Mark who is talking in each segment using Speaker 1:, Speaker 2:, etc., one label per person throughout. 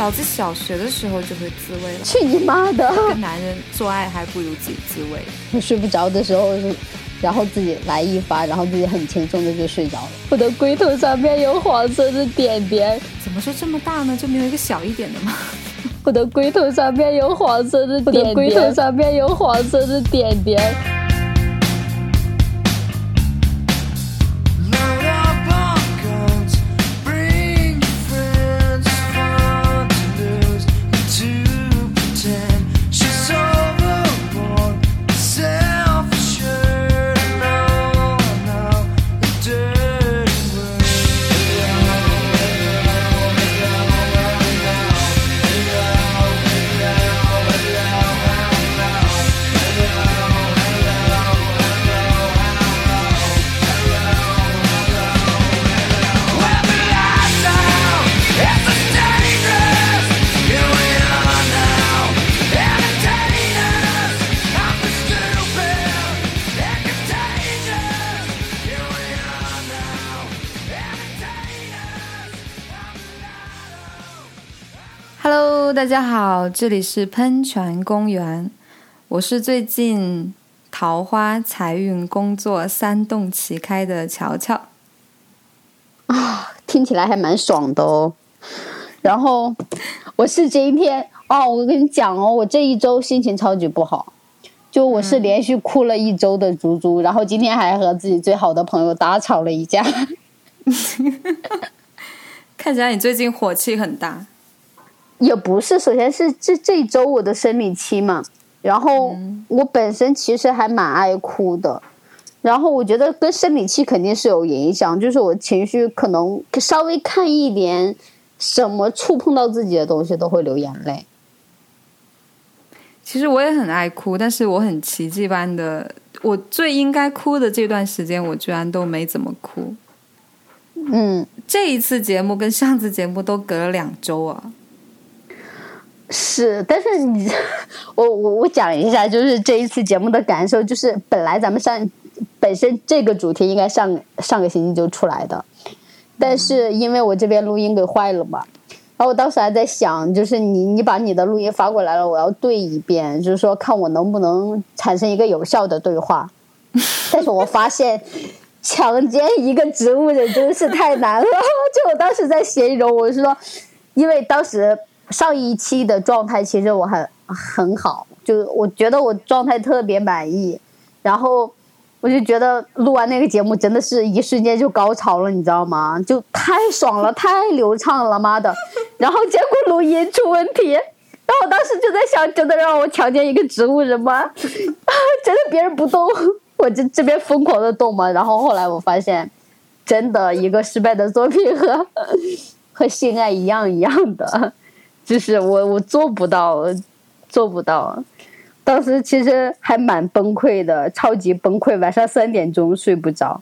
Speaker 1: 老子小学的时候就会自慰了，
Speaker 2: 去你妈的！
Speaker 1: 跟男人做爱还不如自己自慰。
Speaker 2: 我睡不着的时候，然后自己来一发，然后自己很轻松的就睡着了。我的龟头上面有黄色的点点，
Speaker 1: 怎么就这么大呢？就没有一个小一点的吗？
Speaker 2: 我的龟头上面有黄色的点点，龟头上面有黄色的点点。大家好，这里是喷泉公园，我是最近桃花、财运、工作三洞齐开的乔乔。啊，听起来还蛮爽的哦。然后我是今天哦，我跟你讲哦，我这一周心情超级不好，就我是连续哭了一周的猪猪，然后今天还和自己最好的朋友大吵了一架。
Speaker 1: 看起来你最近火气很大。
Speaker 2: 也不是，首先是这这一周我的生理期嘛，然后我本身其实还蛮爱哭的，然后我觉得跟生理期肯定是有影响，就是我情绪可能稍微看一点什么触碰到自己的东西都会流眼泪。
Speaker 1: 其实我也很爱哭，但是我很奇迹般的，我最应该哭的这段时间，我居然都没怎么哭。
Speaker 2: 嗯，
Speaker 1: 这一次节目跟上次节目都隔了两周啊。
Speaker 2: 是，但是你，我我我讲一下，就是这一次节目的感受，就是本来咱们上本身这个主题应该上上个星期就出来的，但是因为我这边录音给坏了嘛，然后我当时还在想，就是你你把你的录音发过来了，我要对一遍，就是说看我能不能产生一个有效的对话，但是我发现强奸一个植物人真是太难了，就我当时在形容，我是说，因为当时。上一期的状态其实我很很好，就我觉得我状态特别满意，然后我就觉得录完那个节目真的是一瞬间就高潮了，你知道吗？就太爽了，太流畅了，妈的！然后结果录音出问题，然后我当时就在想，真的让我强奸一个植物人吗？真的别人不动，我这这边疯狂的动吗？然后后来我发现，真的一个失败的作品和和性爱一样一样的。就是我，我做不到，做不到。当时其实还蛮崩溃的，超级崩溃，晚上三点钟睡不着。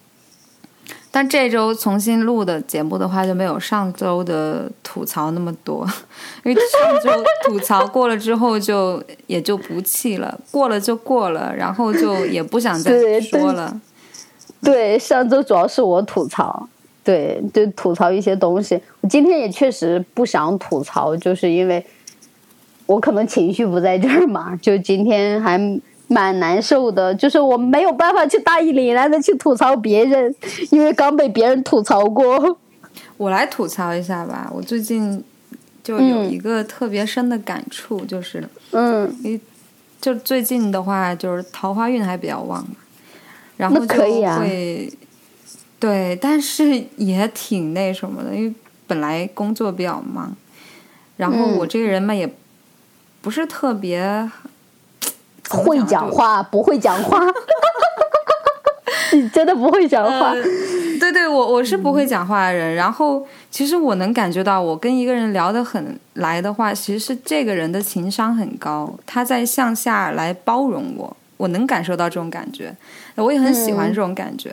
Speaker 1: 但这周重新录的节目的话，就没有上周的吐槽那么多，因为上周吐槽过了之后，就也就不气了，过了就过了，然后就也不想再 说了。
Speaker 2: 对，上周主要是我吐槽。对，就吐槽一些东西。我今天也确实不想吐槽，就是因为我可能情绪不在这儿嘛。就今天还蛮难受的，就是我没有办法去大义凛然的去吐槽别人，因为刚被别人吐槽过。
Speaker 1: 我来吐槽一下吧，我最近就有一个特别深的感触，就是
Speaker 2: 嗯，
Speaker 1: 就最近的话，就是桃花运还比较旺嘛，然后就会。对，但是也挺那什么的，因为本来工作比较忙，然后我这个人嘛也不是特别
Speaker 2: 会讲话，不会讲话，你真的不会讲话？
Speaker 1: 对对，我我是不会讲话的人。然后其实我能感觉到，我跟一个人聊得很来的话，其实是这个人的情商很高，他在向下来包容我，我能感受到这种感觉，我也很喜欢这种感觉。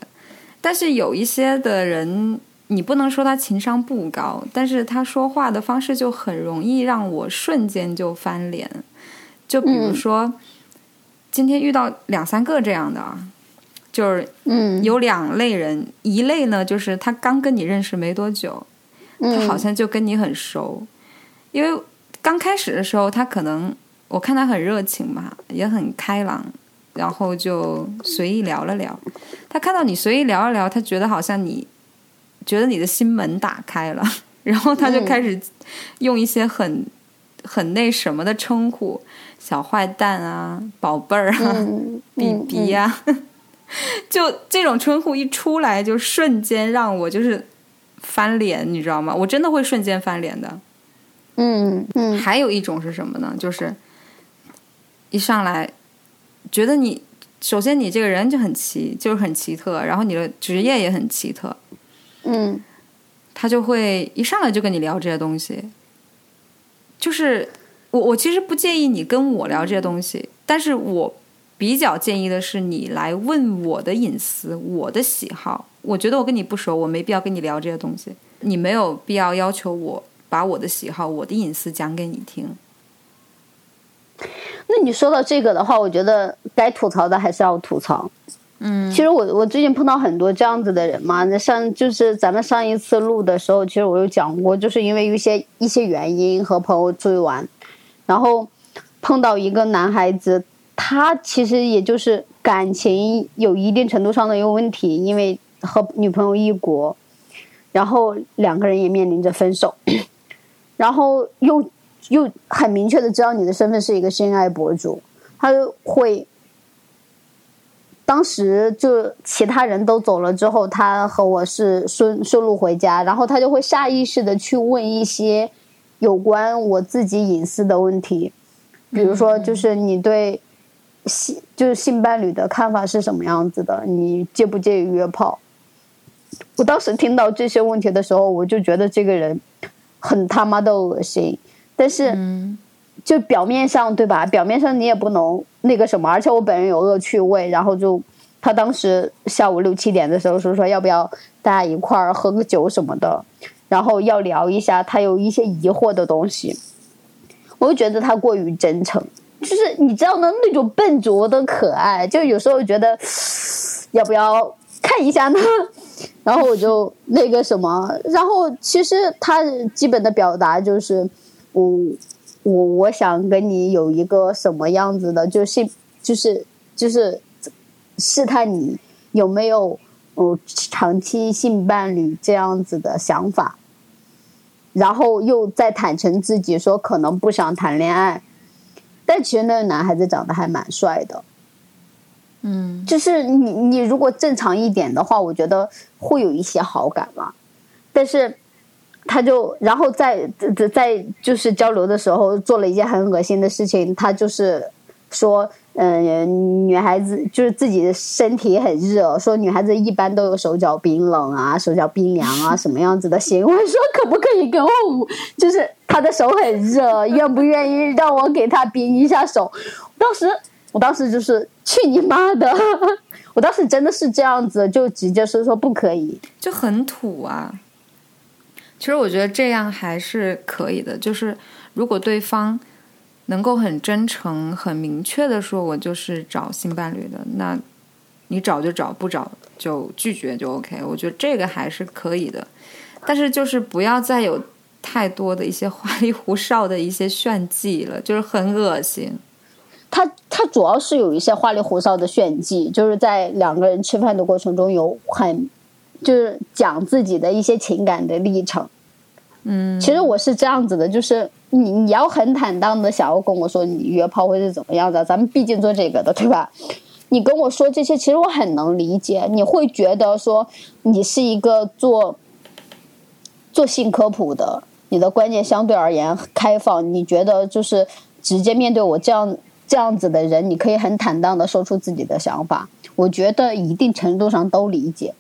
Speaker 1: 但是有一些的人，你不能说他情商不高，但是他说话的方式就很容易让我瞬间就翻脸。就比如说，今天遇到两三个这样的啊，就是
Speaker 2: 嗯，
Speaker 1: 有两类人，一类呢就是他刚跟你认识没多久，他好像就跟你很熟，因为刚开始的时候，他可能我看他很热情嘛，也很开朗，然后就随意聊了聊。他看到你随意聊了聊，他觉得好像你觉得你的心门打开了，然后他就开始用一些很很那什么的称呼，小坏蛋啊，宝贝儿啊，BB 呀，就这种称呼一出来，就瞬间让我就是翻脸，你知道吗？我真的会瞬间翻脸的。
Speaker 2: 嗯嗯，
Speaker 1: 还有一种是什么呢？就是一上来觉得你，首先你这个人就很奇，就是很奇特，然后你的职业也很奇特，
Speaker 2: 嗯，
Speaker 1: 他就会一上来就跟你聊这些东西。就是我，我其实不介意你跟我聊这些东西，但是我比较建议的是你来问我的隐私、我的喜好。我觉得我跟你不熟，我没必要跟你聊这些东西。你没有必要要求我。把我的喜好、我的隐私讲给你听。
Speaker 2: 那你说到这个的话，我觉得该吐槽的还是要吐槽。
Speaker 1: 嗯，
Speaker 2: 其实我我最近碰到很多这样子的人嘛。那上就是咱们上一次录的时候，其实我有讲过，就是因为一些一些原因和朋友出去玩，然后碰到一个男孩子，他其实也就是感情有一定程度上的一个问题，因为和女朋友异国，然后两个人也面临着分手。然后又又很明确的知道你的身份是一个性爱博主，他就会当时就其他人都走了之后，他和我是顺顺路回家，然后他就会下意识的去问一些有关我自己隐私的问题，比如说就是你对性就是性伴侣的看法是什么样子的，你介不介意约炮？我当时听到这些问题的时候，我就觉得这个人。很他妈的恶心，但是就表面上对吧？表面上你也不能那个什么，而且我本人有恶趣味，然后就他当时下午六七点的时候说说要不要大家一块儿喝个酒什么的，然后要聊一下他有一些疑惑的东西，我就觉得他过于真诚，就是你知道呢那种笨拙的可爱，就有时候觉得要不要看一下呢？然后我就那个什么，然后其实他基本的表达就是，我我我想跟你有一个什么样子的，就是就是就是试探你有没有呃长期性伴侣这样子的想法，然后又再坦诚自己说可能不想谈恋爱，但其实那个男孩子长得还蛮帅的。
Speaker 1: 嗯，
Speaker 2: 就是你你如果正常一点的话，我觉得会有一些好感嘛。但是他就然后在在在就是交流的时候做了一件很恶心的事情，他就是说，嗯，女孩子就是自己的身体很热，说女孩子一般都有手脚冰冷啊，手脚冰凉啊，什么样子的行为？说可不可以给我捂？就是他的手很热，愿不愿意让我给他冰一下手？当时。我当时就是去你妈的！我当时真的是这样子，就直接是说不可以，
Speaker 1: 就很土啊。其实我觉得这样还是可以的，就是如果对方能够很真诚、很明确的说，我就是找性伴侣的，那你找就找，不找就拒绝就 OK。我觉得这个还是可以的，但是就是不要再有太多的一些花里胡哨的一些炫技了，就是很恶心。
Speaker 2: 他他主要是有一些花里胡哨的炫技，就是在两个人吃饭的过程中有很，就是讲自己的一些情感的历程。
Speaker 1: 嗯，
Speaker 2: 其实我是这样子的，就是你你要很坦荡的想要跟我说你约炮会是怎么样的，咱们毕竟做这个的，对吧？你跟我说这些，其实我很能理解，你会觉得说你是一个做做性科普的，你的观念相对而言开放，你觉得就是直接面对我这样。这样子的人，你可以很坦荡的说出自己的想法，我觉得一定程度上都理解。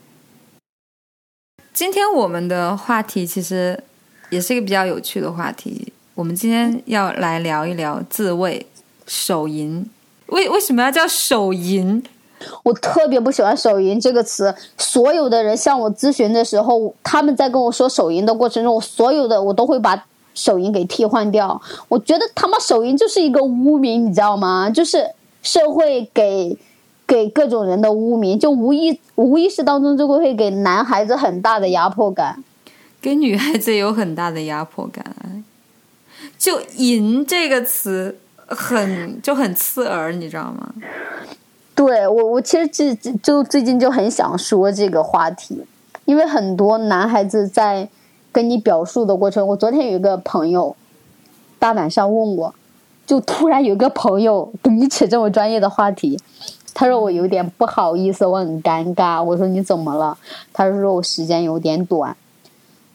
Speaker 1: 今天我们的话题其实也是一个比较有趣的话题，我们今天要来聊一聊自慰、手淫。为为什么要叫手淫？
Speaker 2: 我特别不喜欢“手淫”这个词。所有的人向我咨询的时候，他们在跟我说手淫的过程中，我所有的我都会把。手淫给替换掉，我觉得他妈手淫就是一个污名，你知道吗？就是社会给给各种人的污名，就无意无意识当中就会给男孩子很大的压迫感，
Speaker 1: 给女孩子有很大的压迫感。就“淫”这个词很就很刺耳，你知道吗？
Speaker 2: 对我，我其实就就最近就很想说这个话题，因为很多男孩子在跟你表述的过程，我昨天有一个朋友大晚上问我，就突然有一个朋友跟你扯这么专业的话题，他说我有点不好意思，我很尴尬。我说你怎么了？他说我时间有点短，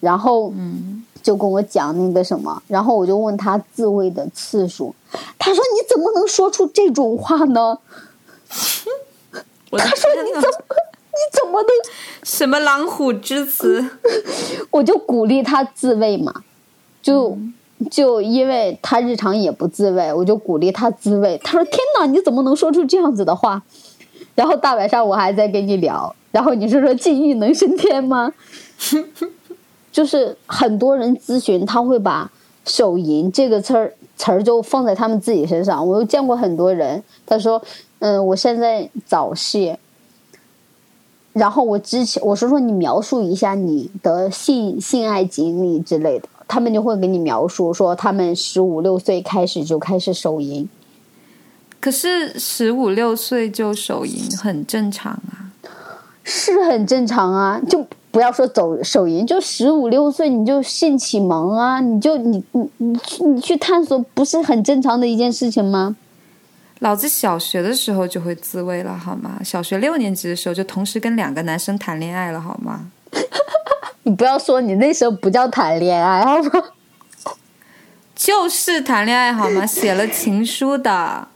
Speaker 2: 然后
Speaker 1: 嗯，
Speaker 2: 就跟我讲那个什么，然后我就问他自慰的次数，他说你怎么能说出这种话呢？
Speaker 1: 他
Speaker 2: 说你怎么你怎么能？
Speaker 1: 什么狼虎之词？
Speaker 2: 我就鼓励他自慰嘛，就就因为他日常也不自慰，我就鼓励他自慰。他说：“天哪，你怎么能说出这样子的话？”然后大晚上我还在跟你聊，然后你是说禁欲能升天吗？就是很多人咨询，他会把“手淫”这个词儿词儿就放在他们自己身上。我又见过很多人，他说：“嗯，我现在早泄。”然后我之前我说说你描述一下你的性性爱经历之类的，他们就会给你描述说他们十五六岁开始就开始手淫，
Speaker 1: 可是十五六岁就手淫很正常啊。
Speaker 2: 是很正常啊，就不要说走手淫，就十五六岁你就性启蒙啊，你就你你你去你去探索，不是很正常的一件事情吗？
Speaker 1: 老子小学的时候就会自慰了，好吗？小学六年级的时候就同时跟两个男生谈恋爱了，好吗？
Speaker 2: 你不要说你那时候不叫谈恋爱，好吗？
Speaker 1: 就是谈恋爱，好吗？写了情书的，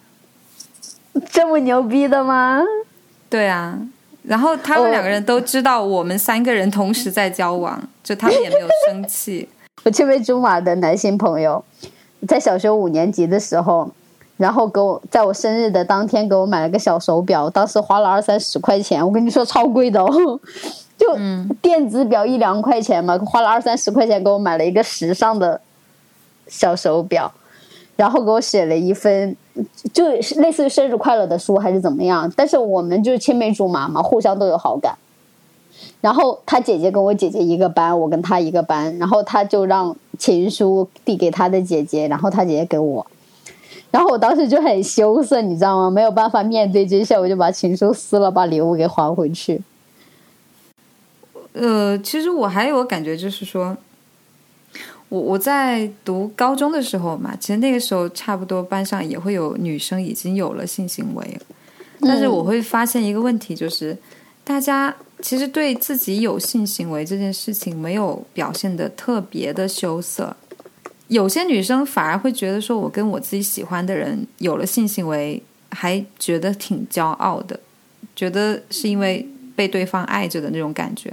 Speaker 2: 这么牛逼的吗？
Speaker 1: 对啊。然后他们两个人都知道我们三个人同时在交往，就他们也没有生气。
Speaker 2: 我青梅竹马的男性朋友，在小学五年级的时候。然后给我在我生日的当天给我买了个小手表，当时花了二三十块钱，我跟你说超贵的哦，就电子表一两块钱嘛，花了二三十块钱给我买了一个时尚的小手表，然后给我写了一份就类似于生日快乐的书还是怎么样，但是我们就是青梅竹马嘛，互相都有好感。然后他姐姐跟我姐姐一个班，我跟他一个班，然后他就让情书递给他的姐姐，然后他姐姐给我。然后我当时就很羞涩，你知道吗？没有办法面对这些，我就把情书撕了，把礼物给还回去。
Speaker 1: 呃，其实我还有个感觉，就是说，我我在读高中的时候嘛，其实那个时候差不多班上也会有女生已经有了性行为，但是我会发现一个问题，就是大家其实对自己有性行为这件事情没有表现的特别的羞涩。有些女生反而会觉得说，我跟我自己喜欢的人有了性行为，还觉得挺骄傲的，觉得是因为被对方爱着的那种感觉。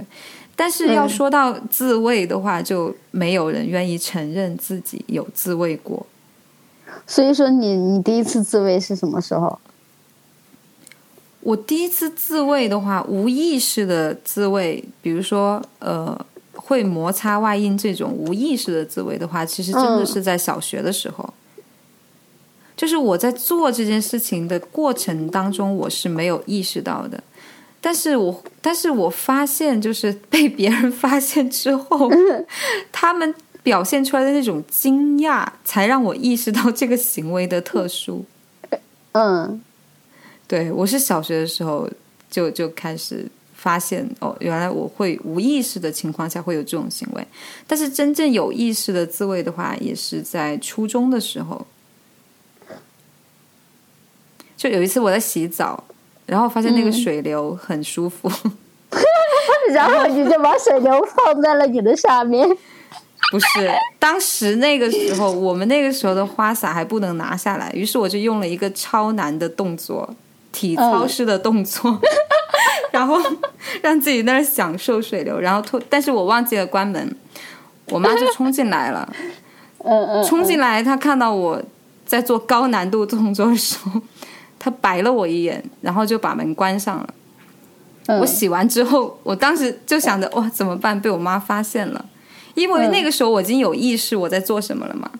Speaker 1: 但是要说到自慰的话，就没有人愿意承认自己有自慰过。
Speaker 2: 所以说，你你第一次自慰是什么时候？
Speaker 1: 我第一次自慰的话，无意识的自慰，比如说呃。会摩擦外阴这种无意识的自慰的话，其实真的是在小学的时候，就是我在做这件事情的过程当中，我是没有意识到的。但是我但是我发现，就是 被别人发现之后，他们表现出来的那种惊讶，才让我意识到这个行为的特殊。
Speaker 2: 嗯，
Speaker 1: 对我是小学的时候就就开始。发现哦，原来我会无意识的情况下会有这种行为，但是真正有意识的自慰的话，也是在初中的时候。就有一次我在洗澡，然后发现那个水流很舒服，
Speaker 2: 然后你就把水流放在了你的下面。
Speaker 1: 不是，当时那个时候，我们那个时候的花洒还不能拿下来，于是我就用了一个超难的动作，体操式的动作。然后让自己那儿享受水流，然后突，但是我忘记了关门，我妈就冲进来了。
Speaker 2: 嗯嗯，
Speaker 1: 冲进来，她看到我在做高难度动作的时候，她白了我一眼，然后就把门关上了。我洗完之后，我当时就想着哇，怎么办？被我妈发现了，因为那个时候我已经有意识我在做什么了嘛。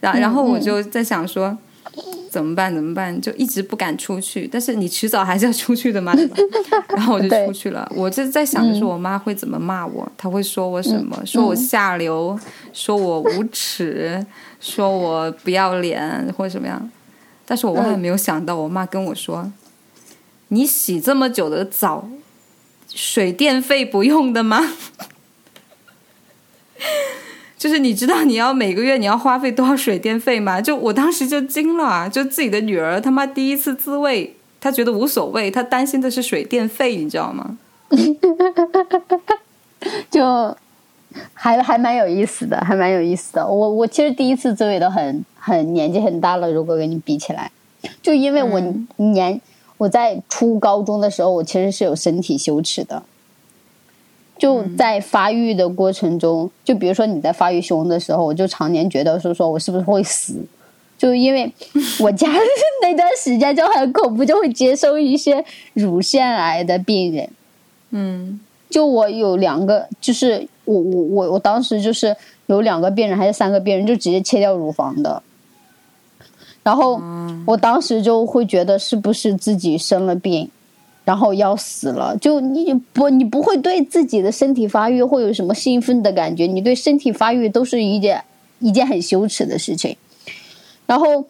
Speaker 1: 然然后我就在想说，怎么办？怎么办？就一直不敢出去。但是你迟早还是要出去的嘛。然后我就出去了。我就在想着说，我妈会怎么骂我？她会说我什么？说我下流，说我无耻，说我不要脸，或者什么样？但是我万万没有想到，我妈跟我说：“你洗这么久的澡，水电费不用的吗？” 就是你知道你要每个月你要花费多少水电费吗？就我当时就惊了啊，就自己的女儿他妈第一次自慰，她觉得无所谓，她担心的是水电费，你知道吗？
Speaker 2: 就还还蛮有意思的，还蛮有意思的。我我其实第一次自慰都很很年纪很大了，如果跟你比起来，就因为我年我在初高中的时候，我其实是有身体羞耻的。就在发育的过程中，就比如说你在发育胸的时候，我就常年觉得说说我是不是会死，就因为 我家那段时间就很恐怖，就会接收一些乳腺癌的病人。
Speaker 1: 嗯，
Speaker 2: 就我有两个，就是我我我我当时就是有两个病人还是三个病人，就直接切掉乳房的。然后我当时就会觉得是不是自己生了病。然后要死了，就你不，你不会对自己的身体发育会有什么兴奋的感觉，你对身体发育都是一件一件很羞耻的事情。然后，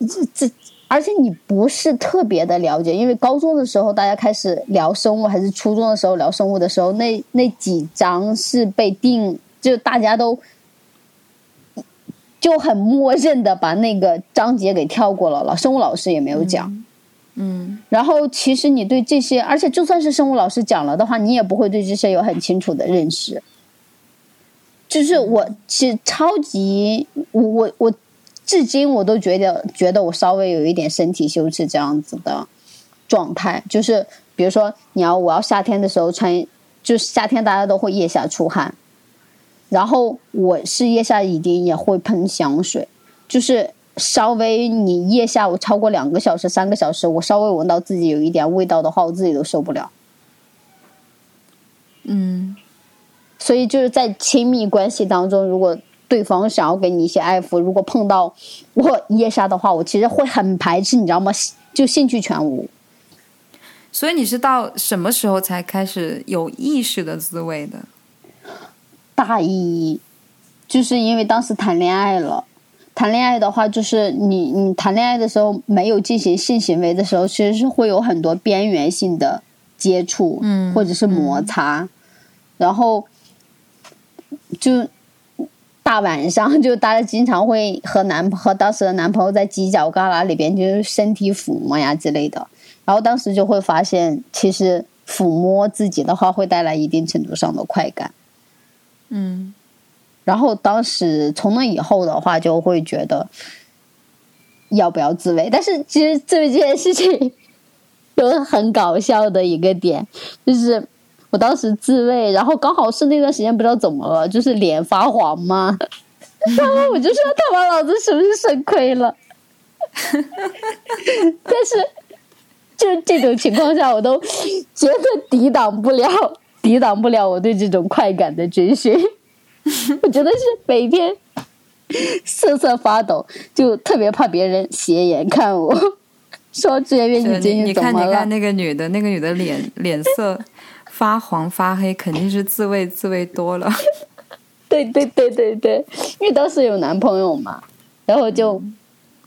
Speaker 2: 这这，而且你不是特别的了解，因为高中的时候大家开始聊生物，还是初中的时候聊生物的时候，那那几章是被定，就大家都就很默认的把那个章节给跳过了，老生物老师也没有讲。
Speaker 1: 嗯，
Speaker 2: 然后其实你对这些，而且就算是生物老师讲了的话，你也不会对这些有很清楚的认识。就是我是超级，我我我，至今我都觉得觉得我稍微有一点身体羞耻这样子的状态。就是比如说，你要我要夏天的时候穿，就是夏天大家都会腋下出汗，然后我是腋下一定也会喷香水，就是。稍微你腋下我超过两个小时、三个小时，我稍微闻到自己有一点味道的话，我自己都受不了。
Speaker 1: 嗯，
Speaker 2: 所以就是在亲密关系当中，如果对方想要给你一些爱抚，如果碰到我腋下的话，我其实会很排斥，你知道吗？就兴趣全无。
Speaker 1: 所以你是到什么时候才开始有意识的自慰的？
Speaker 2: 大意义，就是因为当时谈恋爱了。谈恋爱的话，就是你你谈恋爱的时候没有进行性行为的时候，其实是会有很多边缘性的接触，
Speaker 1: 嗯，
Speaker 2: 或者是摩擦，然后就大晚上就大家经常会和男和当时的男朋友在犄角旮旯里边就是身体抚摸呀之类的，然后当时就会发现，其实抚摸自己的话会带来一定程度上的快感，
Speaker 1: 嗯。
Speaker 2: 然后当时从那以后的话，就会觉得要不要自慰。但是其实自慰这件事情有很搞笑的一个点，就是我当时自慰，然后刚好是那段时间不知道怎么了，就是脸发黄嘛，然 后我就说他妈老子是不是肾亏了？但是就这种情况下，我都觉得抵挡不了，抵挡不了我对这种快感的追寻。我觉得是每天瑟瑟发抖，就特别怕别人斜眼看我，说志愿你最近
Speaker 1: 怎么了？你看，你看那个女的，那个女的脸脸色发黄发黑，肯定是自慰自慰多了。
Speaker 2: 对对对对对，因为当时有男朋友嘛，然后就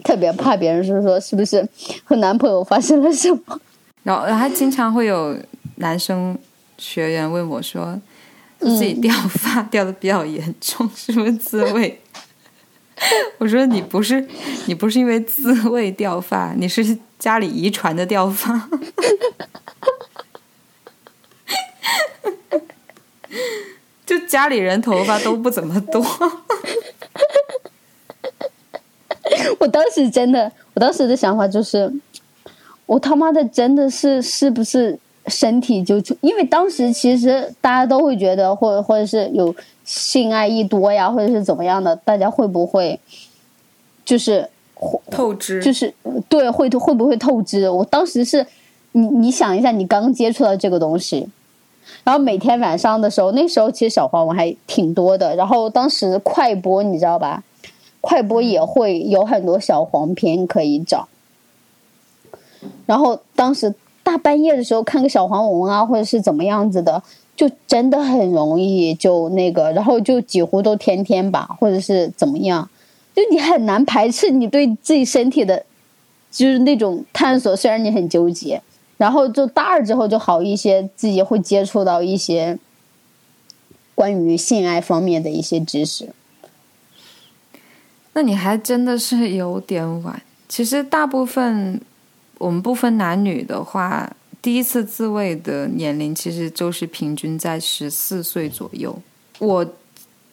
Speaker 2: 特别怕别人说说是不是和男朋友发生了什么。
Speaker 1: 然后还经常会有男生学员问我说。自己掉发掉的比较严重，是不是自慰？我说你不是，你不是因为自慰掉发，你是家里遗传的掉发。就家里人头发都不怎么多。
Speaker 2: 我当时真的，我当时的想法就是，我他妈的真的是是不是？身体就就，因为当时其实大家都会觉得，或或者是有性爱一多呀，或者是怎么样的，大家会不会就是
Speaker 1: 透支？
Speaker 2: 就是对，会会不会透支？我当时是，你你想一下，你刚接触到这个东西，然后每天晚上的时候，那时候其实小黄文还挺多的，然后当时快播你知道吧？快播也会有很多小黄片可以找。然后当时大半夜的时候看个小黄文啊，或者是怎么样子的，就真的很容易就那个，然后就几乎都天天吧，或者是怎么样，就你很难排斥你对自己身体的，就是那种探索。虽然你很纠结，然后就大二之后就好一些，自己会接触到一些关于性爱方面的一些知识。
Speaker 1: 那你还真的是有点晚。其实大部分。我们不分男女的话，第一次自慰的年龄其实就是平均在十四岁左右。我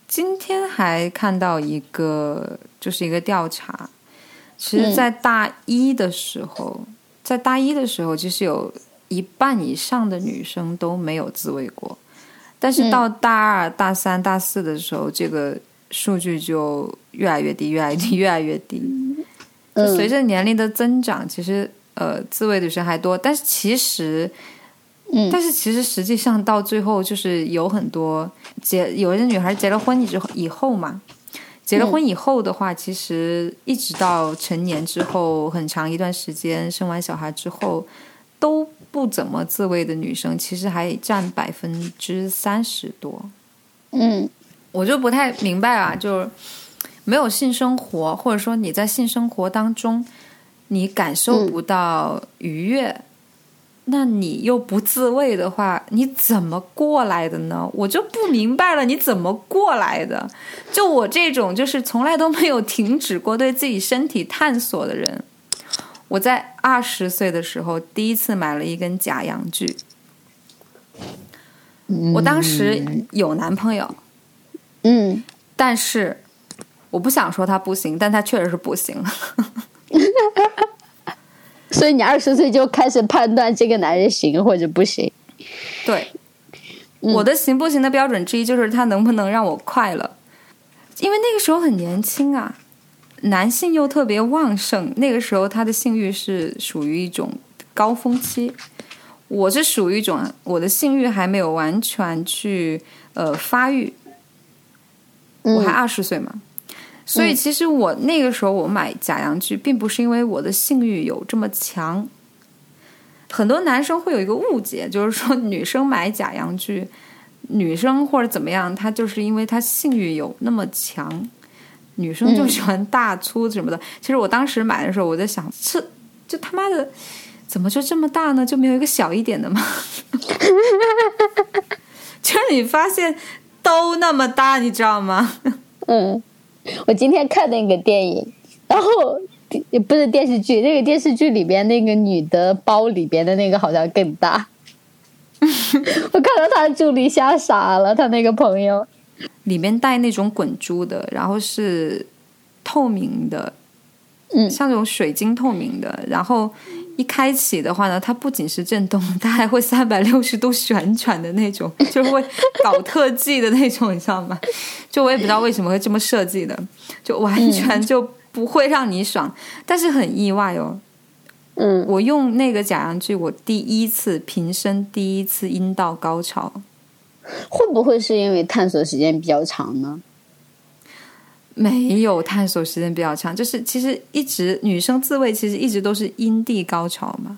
Speaker 1: 今天还看到一个，就是一个调查，其实，在大一的时候，在大一的时候，其实有一半以上的女生都没有自慰过，但是到大二、大三、大四的时候，这个数据就越来越低，越来越低，越来越低。就随着年龄的增长，其实。呃，自慰的女生还多，但是其实，
Speaker 2: 嗯，
Speaker 1: 但是其实实际上到最后就是有很多结，有些女孩结了婚之后以后嘛，结了婚以后的话，其实一直到成年之后很长一段时间，生完小孩之后都不怎么自慰的女生，其实还占百分之三十多。
Speaker 2: 嗯，
Speaker 1: 我就不太明白啊，就是没有性生活，或者说你在性生活当中。你感受不到愉悦，那你又不自慰的话，你怎么过来的呢？我就不明白了，你怎么过来的？就我这种就是从来都没有停止过对自己身体探索的人，我在二十岁的时候第一次买了一根假阳具，我当时有男朋友，
Speaker 2: 嗯，
Speaker 1: 但是我不想说他不行，但他确实是不行。
Speaker 2: 所以你二十岁就开始判断这个男人行或者不行？
Speaker 1: 对，我的行不行的标准之一就是他能不能让我快乐，因为那个时候很年轻啊，男性又特别旺盛，那个时候他的性欲是属于一种高峰期，我是属于一种我的性欲还没有完全去呃发育，我还二十岁嘛。所以，其实我那个时候我买假阳具，并不是因为我的性欲有这么强。很多男生会有一个误解，就是说女生买假阳具，女生或者怎么样，她就是因为她性欲有那么强，女生就喜欢大粗什么的。其实我当时买的时候，我在想，这就他妈的怎么就这么大呢？就没有一个小一点的吗？就是你发现都那么大，你知道吗？
Speaker 2: 嗯。我今天看那个电影，然后也不是电视剧，那个电视剧里边那个女的包里边的那个好像更大。我看到他助理吓傻了，他那个朋友
Speaker 1: 里面带那种滚珠的，然后是透明的，
Speaker 2: 嗯，
Speaker 1: 像那种水晶透明的，然后。一开启的话呢，它不仅是震动，它还会三百六十度旋转的那种，就会搞特技的那种，你知道吗？就我也不知道为什么会这么设计的，就完全就不会让你爽，但是很意外哦。
Speaker 2: 嗯，
Speaker 1: 我用那个假阳具，我第一次平生第一次阴道高潮，
Speaker 2: 会不会是因为探索时间比较长呢？
Speaker 1: 没有探索时间比较长，就是其实一直女生自慰，其实一直都是阴蒂高潮嘛。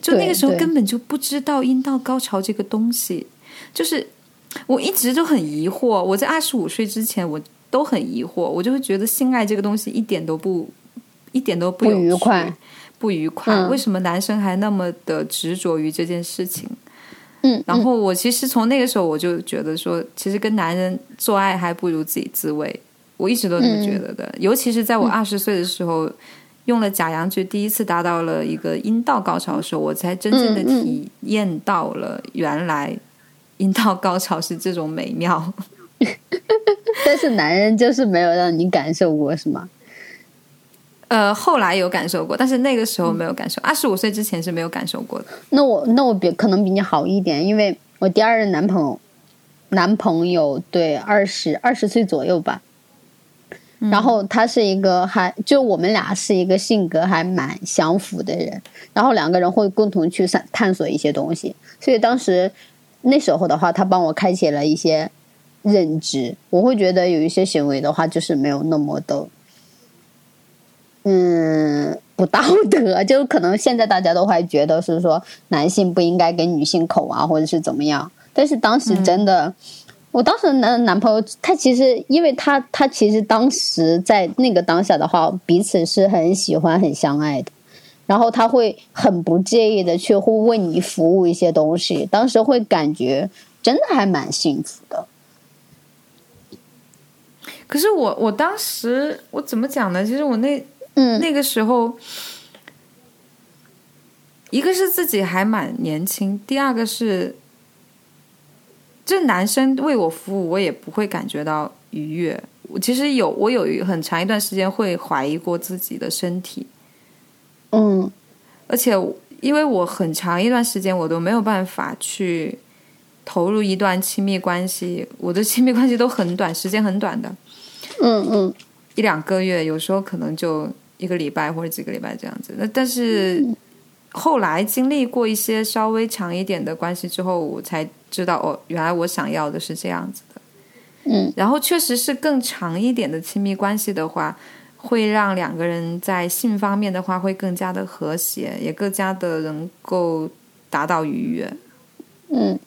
Speaker 1: 就那个时候根本就不知道阴道高潮这个东西，就是我一直都很疑惑。我在二十五岁之前，我都很疑惑，我就会觉得性爱这个东西一点都不一点都
Speaker 2: 不愉快，
Speaker 1: 不愉快。为什么男生还那么的执着于这件事情？
Speaker 2: 嗯，
Speaker 1: 然后我其实从那个时候我就觉得说，其实跟男人做爱还不如自己自慰。我一直都这么觉得的，尤其是在我二十岁的时候，用了假阳具，第一次达到了一个阴道高潮的时候，我才真正的体验到了原来阴道高潮是这种美妙。
Speaker 2: 但是男人就是没有让你感受过，是吗？
Speaker 1: 呃，后来有感受过，但是那个时候没有感受。二十五岁之前是没有感受过的。
Speaker 2: 那我那我比可能比你好一点，因为我第二任男朋友，男朋友对二十二十岁左右吧。然后他是一个还就我们俩是一个性格还蛮相符的人，然后两个人会共同去探探索一些东西，所以当时那时候的话，他帮我开启了一些认知，我会觉得有一些行为的话就是没有那么的嗯不道德，就可能现在大家都还觉得是说男性不应该给女性口啊，或者是怎么样。但是当时真的，我当时男男朋友他其实，因为他他其实当时在那个当下的话，彼此是很喜欢、很相爱的。然后他会很不介意的去会为你服务一些东西，当时会感觉真的还蛮幸福的。
Speaker 1: 可是我我当时我怎么讲呢？其实我那
Speaker 2: 嗯
Speaker 1: 那个时候，一个是自己还蛮年轻，第二个是这男生为我服务，我也不会感觉到愉悦。我其实有我有很长一段时间会怀疑过自己的身体。
Speaker 2: 嗯
Speaker 1: 而且因为我很长一段时间我都没有办法去投入一段亲密关系，我的亲密关系都很短，时间很短的，
Speaker 2: 嗯嗯
Speaker 1: 一两个月，有时候可能就一个礼拜或者几个礼拜这样子。那但是后来经历过一些稍微长一点的关系之后，我才知道哦，原来我想要的是这样子的。
Speaker 2: 嗯
Speaker 1: 然后确实是更长一点的亲密关系的话，会让两个人在性方面的话会更加的和谐，也更加的能够达到愉悦。
Speaker 2: 嗯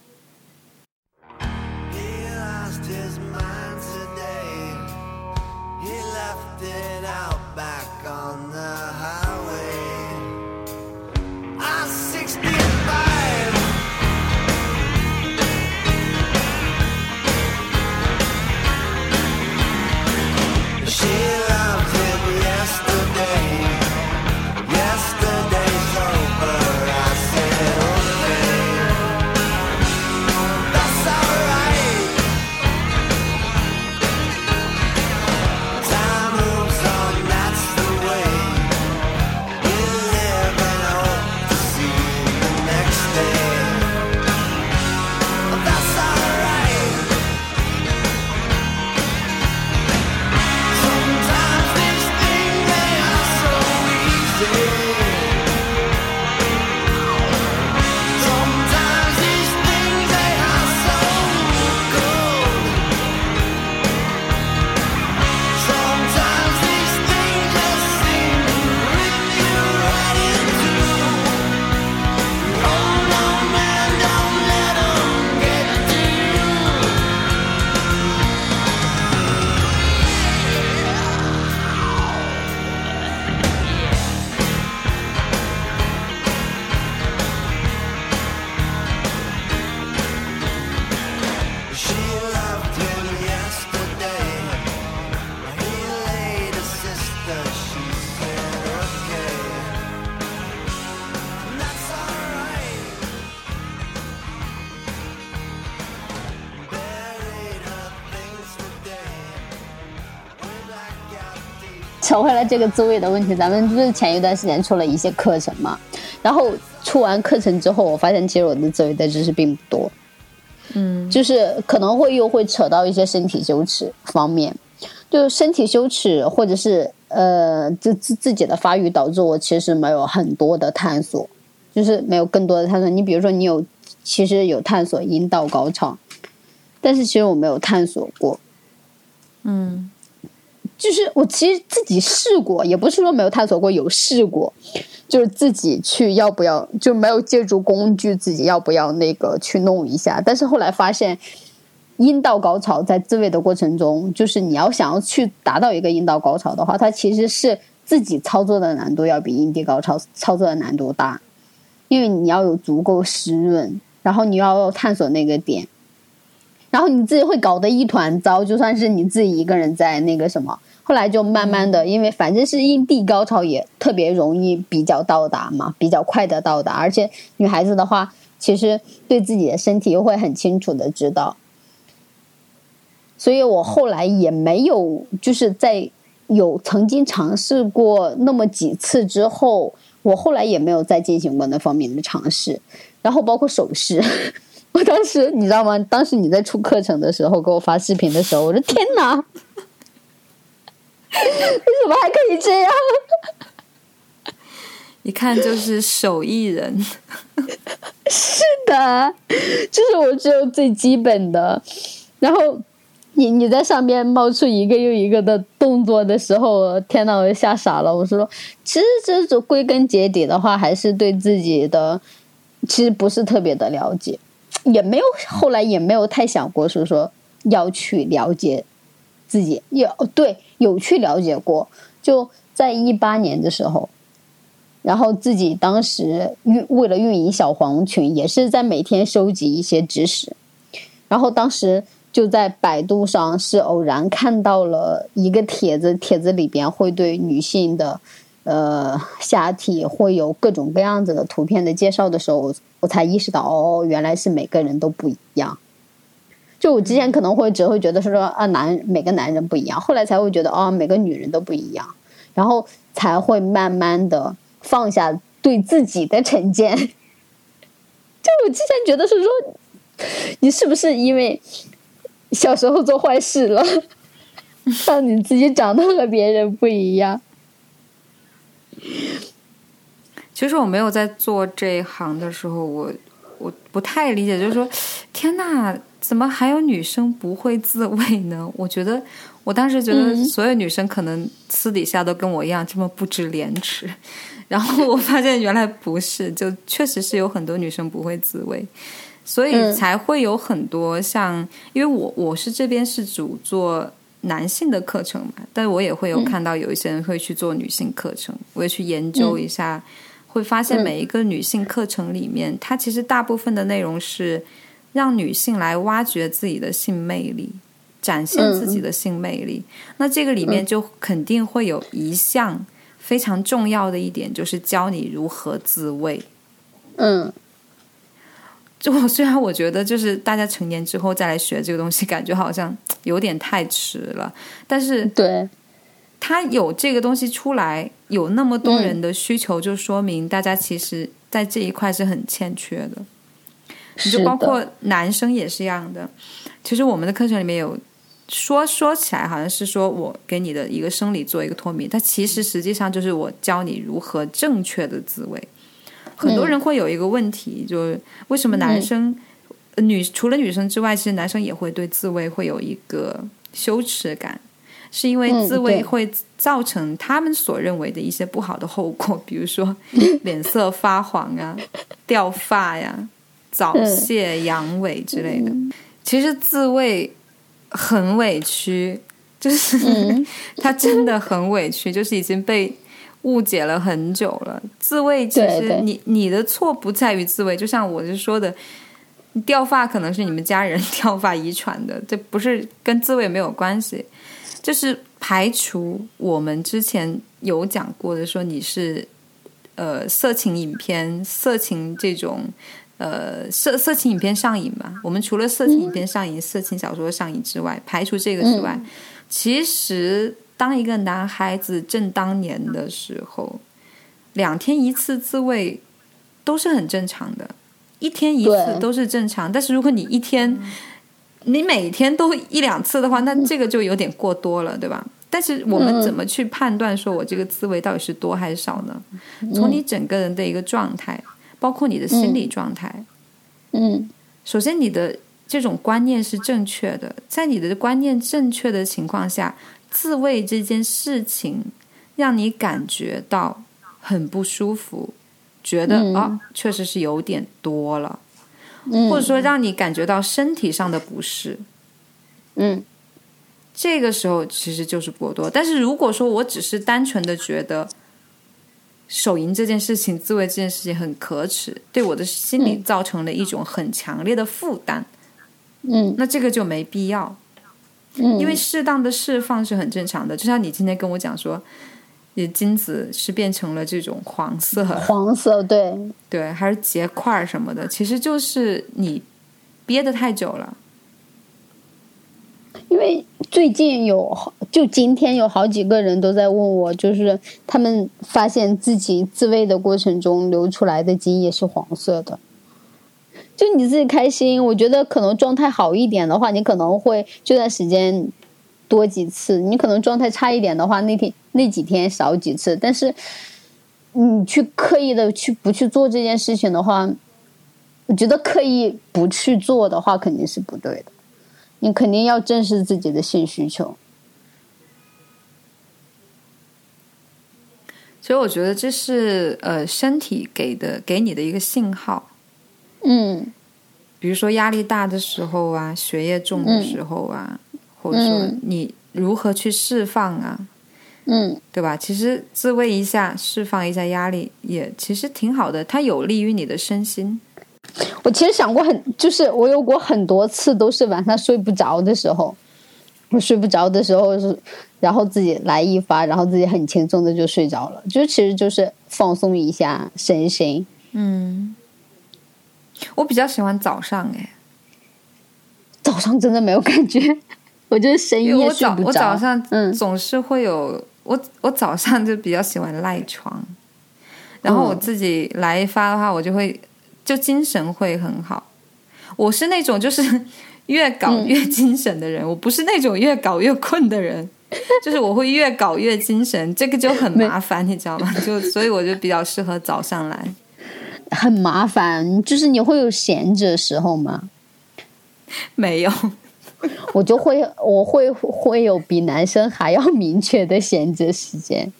Speaker 2: 回来这个自慰的问题，咱们不是前一段时间出了一些课程嘛？然后出完课程之后，我发现其实我的自慰的知识并不多，
Speaker 1: 嗯
Speaker 2: 就是可能会又会扯到一些身体羞耻方面，就身体羞耻或者是呃自自自己的发育导致我其实没有很多的探索，就是没有更多的探索。你比如说你有其实有探索阴道高潮，但是其实我没有探索过，
Speaker 1: 嗯
Speaker 2: 就是我其实自己试过，也不是说没有探索过，有试过，就是自己去要不要，就没有借助工具，自己要不要那个去弄一下。但是后来发现，阴道高潮在自慰的过程中，就是你要想要去达到一个阴道高潮的话，它其实是自己操作的难度要比阴蒂高潮操作的难度大，因为你要有足够湿润，然后你要探索那个点。然后你自己会搞得一团糟，就算是你自己一个人在那个什么，后来就慢慢的，因为反正是阴蒂高潮也特别容易比较到达嘛，比较快的到达，而且女孩子的话，其实对自己的身体又会很清楚的知道，所以我后来也没有就是在有曾经尝试过那么几次之后，我后来也没有再进行过那方面的尝试，然后包括手势。我当时你知道吗？当时你在出课程的时候给我发视频的时候，我说天哪，为什么还可以这样？
Speaker 1: 一看就是手艺人。
Speaker 2: 是的，就是我只有最基本的，然后你你在上面冒出一个又一个的动作的时候，天呐，我就吓傻了。我说，其实这种归根结底的话，还是对自己的其实不是特别的了解，也没有后来也没有太想过是说要去了解自己，有对有去了解过，就在一八年的时候。然后自己当时运为了运营小黄群，也是在每天收集一些知识。然后当时就在百度上是偶然看到了一个帖子，帖子里边会对女性的呃下体会有各种各样子的图片的介绍的时候，我才意识到哦，原来是每个人都不一样。就我之前可能会只会觉得是说啊男每个男人不一样，后来才会觉得哦每个女人都不一样，然后才会慢慢的放下对自己的成见。就我之前觉得是说。你是不是因为小时候做坏事了，让你自己长得和别人不一样？
Speaker 1: 其实我没有在做这一行的时候，我我不太理解，就是说，天呐，怎么还有女生不会自慰呢？我觉得我当时觉得所有女生可能私底下都跟我一样这么不知廉耻，然后我发现原来不是，就确实是有很多女生不会自慰。所以才会有很多像，因为我我是这边是主做男性的课程嘛，但我也会有看到有一些人会去做女性课程，我也去研究一下，会发现每一个女性课程里面，它其实大部分的内容是让女性来挖掘自己的性魅力，展现自己的性魅力。那这个里面就肯定会有一项非常重要的一点，就是教你如何自慰。
Speaker 2: 嗯。
Speaker 1: 就我虽然我觉得，就是大家成年之后再来学这个东西，感觉好像有点太迟了。但是，
Speaker 2: 对，
Speaker 1: 他有这个东西出来，有那么多人的需求，就说明大家其实在这一块是很欠缺的。你就包括男生也是一样的。其实我们的课程里面有说说起来，好像是说我给你的一个生理做一个脱敏，但其实实际上就是我教你如何正确的自慰。很多人会有一个问题，就是为什么男生、女除了女生之外，其实男生也会对自慰会有一个羞耻感，是因为自慰会造成他们所认为的一些不好的后果，比如说 脸色发黄啊、掉发呀、早泄、阳痿之类的。其实自慰很委屈，就是 他真的很委屈，就是已经被。误解了很久了，自慰其实你你的错不在于自慰，就像我是说的，掉发可能是你们家人 掉发遗传的，这不是跟自慰没有关系，就是排除我们之前有讲过的，说你是呃色情影片、色情这种呃色色情影片上瘾吧？我们除了色情影片上瘾、色情小说上瘾之外，排除这个之外，其实。当一个男孩子正当年的时候，两天一次自慰都是很正常的，一天一次都是正常。但是如果你一天，你每天都一两次的话，那这个就有点过多了，对吧？但是我们怎么去判断说我这个自慰到底是多还是少呢？从你整个人的一个状态，包括你的心理状态，
Speaker 2: 嗯，
Speaker 1: 首先你的这种观念是正确的，在你的观念正确的情况下。自慰这件事情让你感觉到很不舒服，觉得啊，确实是有点多了，或者说让你感觉到身体上的不适，
Speaker 2: 嗯，
Speaker 1: 这个时候其实就是过多。但是如果说我只是单纯的觉得手淫这件事情、自慰这件事情很可耻，对我的心理造成了一种很强烈的负担，
Speaker 2: 嗯，
Speaker 1: 那这个就没必要。因为适当的释放是很正常的，就像你今天跟我讲说，你精子是变成了这种黄色，
Speaker 2: 黄色对
Speaker 1: 对，还是结块什么的，其实就是你憋得太久了。
Speaker 2: 因为最近有，就今天有好几个人都在问我，就是他们发现自己自慰的过程中流出来的精液是黄色的。就你自己开心，我觉得可能状态好一点的话，你可能会这段时间多几次；你可能状态差一点的话，那天那几天少几次。但是你去刻意的去不去做这件事情的话，我觉得刻意不去做的话肯定是不对的。你肯定要正视自己的性需求。
Speaker 1: 所以我觉得这是呃身体给的给你的一个信号。
Speaker 2: 嗯
Speaker 1: 比如说压力大的时候啊，学业重的时候啊，或者说
Speaker 2: 嗯
Speaker 1: 你如何去释放啊，
Speaker 2: 嗯
Speaker 1: 对吧？其实自慰一下，释放一下压力，也其实挺好的，它有利于你的身心。
Speaker 2: 我其实想过很，就是我有过很多次都是晚上睡不着的时候，我睡不着的时候是，然后自己来一发，然后自己很轻松的就睡着了，就其实就是放松一下身心。
Speaker 1: 嗯，我比较喜欢早上哎，
Speaker 2: 早上真的没有感觉，我就是深夜
Speaker 1: 我早我
Speaker 2: 睡不着。
Speaker 1: 早上
Speaker 2: 嗯。
Speaker 1: 总是会有、我我早上就比较喜欢赖床，然后我
Speaker 2: 嗯
Speaker 1: 自己来一发的话，我就会就精神会很好。我是那种就是 越搞
Speaker 2: 嗯
Speaker 1: 越精神的人，我不是那种越搞越困的人，就是我会越搞越精神，这个就很麻烦，你知道吗？就所以我就比较适合早上来。
Speaker 2: 很麻烦，就是你会有闲着的时候吗？
Speaker 1: 没有，
Speaker 2: 我就会，我会会有比男生还要明确的闲着时间，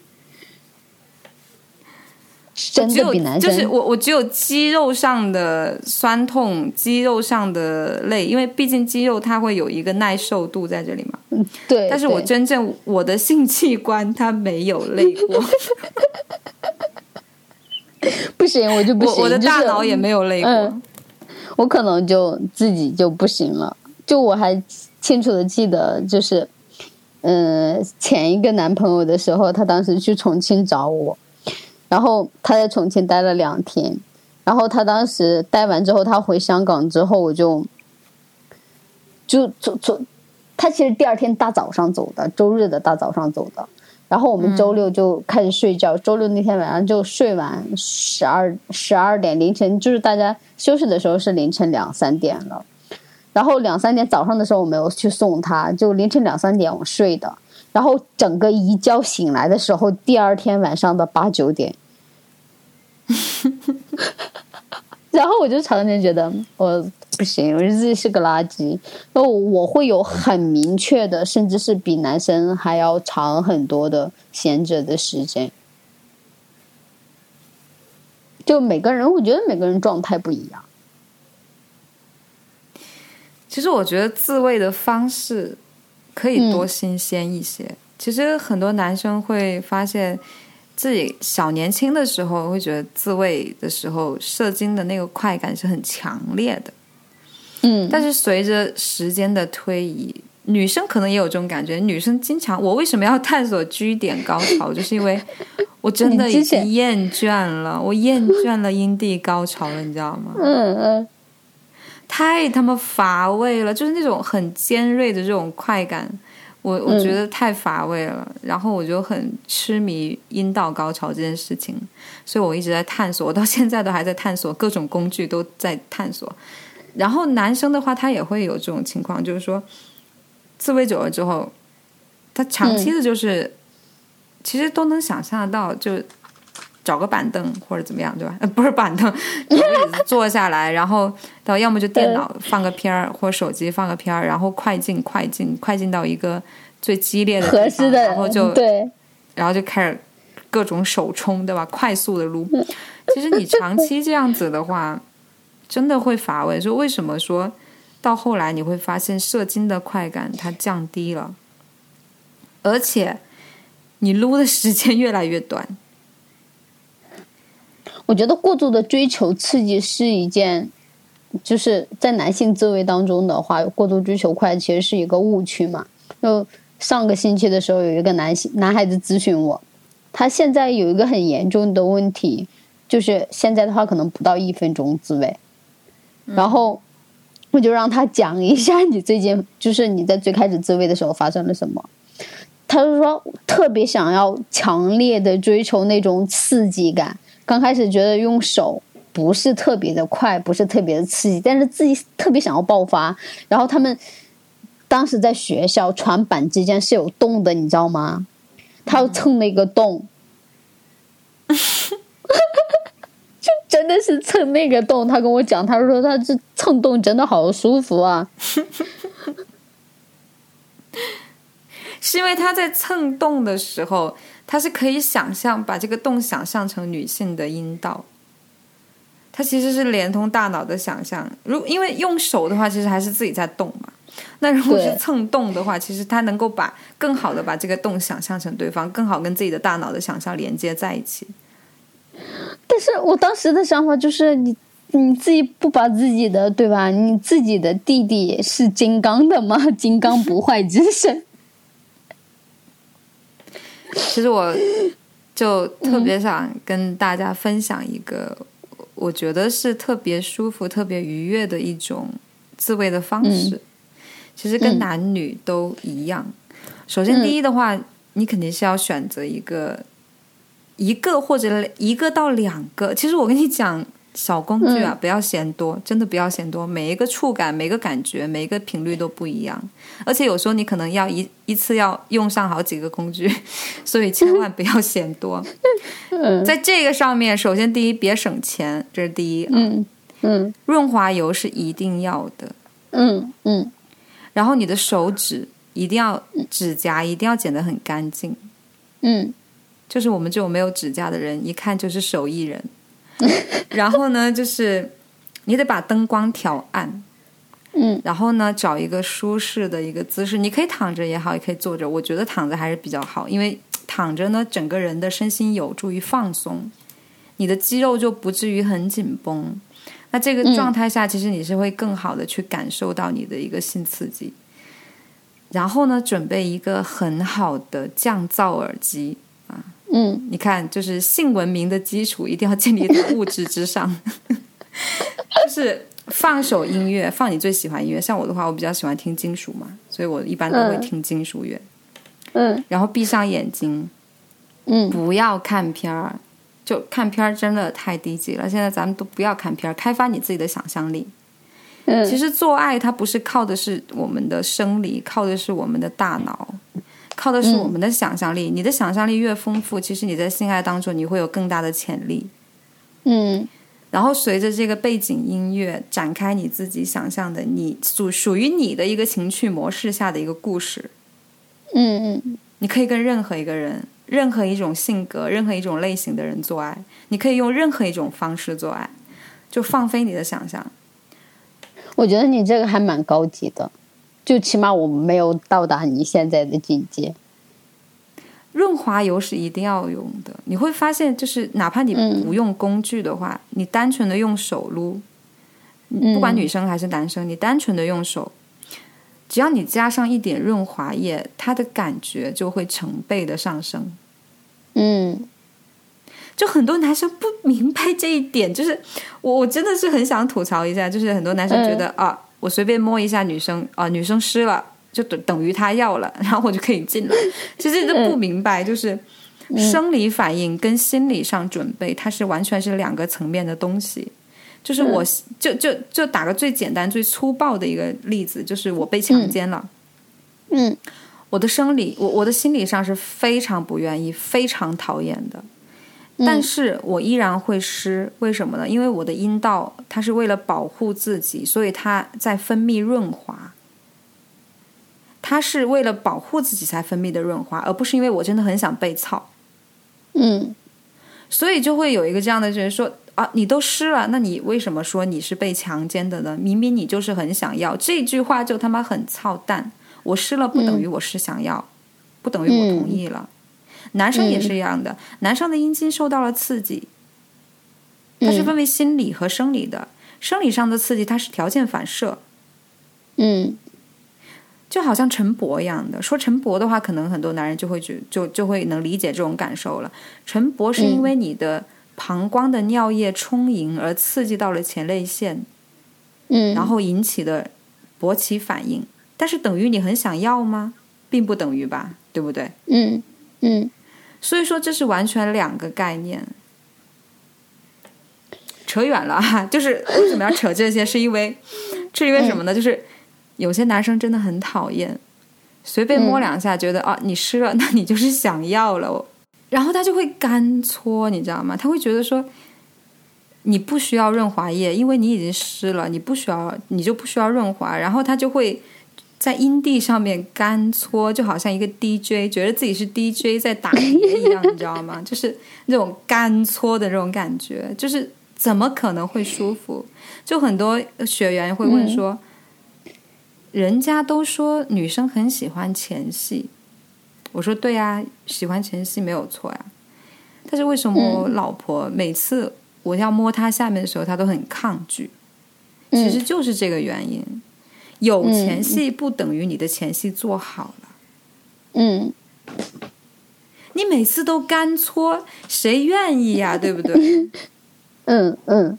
Speaker 2: 真的比男生
Speaker 1: 就是我我只有肌肉上的酸痛，肌肉上的累，因为毕竟肌肉它会有一个耐受度在这里嘛。
Speaker 2: 嗯对，
Speaker 1: 但是我真正我的性器官它没有累过，
Speaker 2: 不行，我就不行，
Speaker 1: 我我的大脑也没有累过。
Speaker 2: 嗯我可能就自己就不行了。就我还清楚的记得，就是，嗯、前一个男朋友的时候，他当时去重庆找我，然后他在重庆待了两天，然后他当时待完之后，他回香港之后，我就就就就，他其实第二天大早上走的，周日的大早上走的。然后我们周六就开始睡觉，周六那天晚上就睡完十二十二点凌晨，就是大家休息的时候是凌晨两三点了。然后两三点早上的时候我没有去送他，就凌晨两三点我睡的。然后整个一觉醒来的时候，第二天晚上的八九点。然后我就常常觉得我不行，我觉得自己是个垃圾。然后我会有很明确的，甚至是比男生还要长很多的闲着的时间。就每个人，我觉得每个人状态不一样。
Speaker 1: 其实我觉得自慰的方式可以
Speaker 2: 嗯
Speaker 1: 多新鲜一些。其实很多男生会发现自己小年轻的时候会觉得自慰的时候射精的那个快感是很强烈的，
Speaker 2: 嗯，
Speaker 1: 但是随着时间的推移，女生可能也有这种感觉。女生经常，我为什么要探索 G 点高潮，就是因为我真的 已经厌倦了，我厌倦了阴蒂高潮了，你知道吗？
Speaker 2: 嗯嗯
Speaker 1: 太他妈乏味了，就是那种很尖锐的这种快感，我我觉得太乏味了。然后我就很痴迷阴道高潮这件事情，所以我一直在探索，我到现在都还在探索，各种工具都在探索。然后男生的话，他也会有这种情况，就是说自慰久了之后，他长期的就是、其实都能想象得到，就找个板凳或者怎么样，对吧？呃，不是板凳，坐下来，然后到要么就电脑放个片儿，或手机放个片儿，然后快进快进快进到一个最激烈的
Speaker 2: 合适的，
Speaker 1: 然后就
Speaker 2: 对，
Speaker 1: 然后就开始各种手冲，对吧？快速的撸。其实你长期这样子的话，真的会乏味。说为什么说到后来你会发现射精的快感它降低了，而且你撸的时间越来越短。
Speaker 2: 我觉得过度的追求刺激是一件，就是在男性自慰当中的话，过度追求快其实是一个误区嘛。就上个星期的时候，有一个男性男孩子咨询我，他现在有一个很严重的问题，就是现在的话可能不到一分钟自慰，然后我就让他讲一下你最近就是你在最开始自慰的时候发生了什么。他就说特别想要强烈的追求那种刺激感，刚开始觉得用手不是特别的快，不是特别的刺激，但是自己特别想要爆发。然后他们当时在学校船板之间是有洞的，你知道吗？他要蹭那个洞，就 真的是蹭那个洞。他跟我讲，他说他这蹭洞真的好舒服啊。
Speaker 1: 是因为他在蹭洞的时候，他是可以想象把这个洞想象成女性的阴道。它其实是连通大脑的想象，如因为用手的话，其实还是自己在动嘛。那如果是蹭动的话，其实它能够把更好的把这个洞想象成对方，更好跟自己的大脑的想象连接在一起。
Speaker 2: 但是我当时的想法就是你。你自己不把自己的对吧？你自己的弟弟是金刚的吗？金刚不坏之身。
Speaker 1: 其实我就特别想跟大家分享一个，我觉得是特别舒服、特别愉悦的一种自慰的方式。其实跟
Speaker 2: 嗯
Speaker 1: 男女都一样。首先，
Speaker 2: 嗯
Speaker 1: 第一的话，你肯定是要选择一个一个或者一个到两个。其实我跟你讲。小工具啊，不要嫌多，真的不要嫌多。每一个触感、每个感觉、每一个频率都不一样，而且有时候你可能要一一次要用上好几个工具，所以千万不要嫌多。
Speaker 2: 嗯
Speaker 1: 在这个上面，首先第一，别省钱，这是第一啊。
Speaker 2: 嗯嗯
Speaker 1: 润滑油是一定要的，
Speaker 2: 嗯嗯
Speaker 1: 然后你的手指一定要指甲一定要剪得很干净，
Speaker 2: 嗯
Speaker 1: 就是我们这种没有指甲的人，一看就是手艺人。然后呢，就是你得把灯光调暗，
Speaker 2: 嗯
Speaker 1: 然后呢，找一个舒适的一个姿势，你可以躺着也好，也可以坐着。我觉得躺着还是比较好，因为躺着呢，整个人的身心有助于放松，你的肌肉就不至于很紧绷。那这个状态下，其实你是会更好的去感受到你的一个性刺激。然后呢，准备一个很好的降噪耳机。
Speaker 2: 嗯
Speaker 1: 你看，就是性文明的基础一定要建立在物质之上，就是放首音乐，放你最喜欢音乐。像我的话，我比较喜欢听金属嘛，所以我一般都会
Speaker 2: 嗯
Speaker 1: 听金属乐。
Speaker 2: 嗯
Speaker 1: 然后闭上眼睛，
Speaker 2: 嗯
Speaker 1: 不要看片儿，就看片儿真的太低级了。现在咱们都不要看片儿，开发你自己的想象力。
Speaker 2: 嗯，
Speaker 1: 其实做爱它不是靠的是我们的生理，靠的是我们的大脑，靠的是我们的想象力。你的想象力越丰富，其实你在性爱当中你会有更大的潜力。
Speaker 2: 嗯
Speaker 1: 然后随着这个背景音乐展开你自己想象的你属属于你的一个情趣模式下的一个故事。
Speaker 2: 嗯嗯
Speaker 1: 你可以跟任何一个人、任何一种性格、任何一种类型的人做爱，你可以用任何一种方式做爱，就放飞你的想象。
Speaker 2: 我觉得你这个还蛮高级的，就起码我没有到达你现在的境界。
Speaker 1: 润滑油是一定要用的，你会发现，就是哪怕你
Speaker 2: 嗯
Speaker 1: 不用工具的话，你单纯的用手撸，
Speaker 2: 嗯
Speaker 1: 不管女生还是男生，你单纯的用手，只要你加上一点润滑液，它的感觉就会成倍的上升。
Speaker 2: 嗯
Speaker 1: 就很多男生不明白这一点，就是我我真的是很想吐槽一下，就是很多男生觉得、啊，我随便摸一下女生啊，女生湿了就等等于她要了，然后我就可以进了。其实都不明白，就是生理反应跟心理上准备，它是完全是两个层面的东西。就是我就就就打个最简单、最粗暴的一个例子，就是我被强奸了。
Speaker 2: 嗯
Speaker 1: 我的生理，我我的心理上是非常不愿意、非常讨厌的，但是我依然会湿，为什么呢？因为我的阴道它是为了保护自己，所以它在分泌润滑，它是为了保护自己才分泌的润滑，而不是因为我真的很想被操，
Speaker 2: 嗯
Speaker 1: 所以就会有一个这样的人说啊，你都湿了，那你为什么说你是被强奸的呢？明明你就是很想要，这句话就他妈很操蛋。我湿了不等于我是想要，不等于我同意了。男生也是一样的，男生的阴茎受到了刺激，它是分为心理和生理的。生理上的刺激它是条件反射，
Speaker 2: 嗯
Speaker 1: 就好像晨勃一样的。说晨勃的话，可能很多男人就会觉就就会能理解这种感受了。晨勃是因为你的膀胱的尿液充盈而刺激到了前列腺，
Speaker 2: 嗯，
Speaker 1: 然后引起的勃起反应。但是等于你很想要吗？并不等于吧，对不对？
Speaker 2: 嗯嗯
Speaker 1: 所以说这是完全两个概念。扯远了哈，就是为什么要扯这些？是因为 是因为什么呢？就是有些男生真的很讨厌，随便摸两下，觉得、啊你湿了，那你就是想要了，然后他就会干搓，你知道吗？他会觉得说你不需要润滑液，因为你已经湿了，你不需要，你就不需要润滑，然后他就会在阴地上面干搓，就好像一个 DJ，觉得自己是 DJ 在打碟一样，你知道吗？就是那种干搓的这种感觉，就是怎么可能会舒服？就很多学员会问说，人家都说女生很喜欢前戏，我说对啊、喜欢前戏没有错呀、但是为什么我老婆每次我要摸她下面的时候，她都很抗拒？其实就是这个原因。有前戏不等于你的前戏做好了，
Speaker 2: 嗯，
Speaker 1: 你每次都干搓，谁愿意呀、对不对？
Speaker 2: 嗯嗯，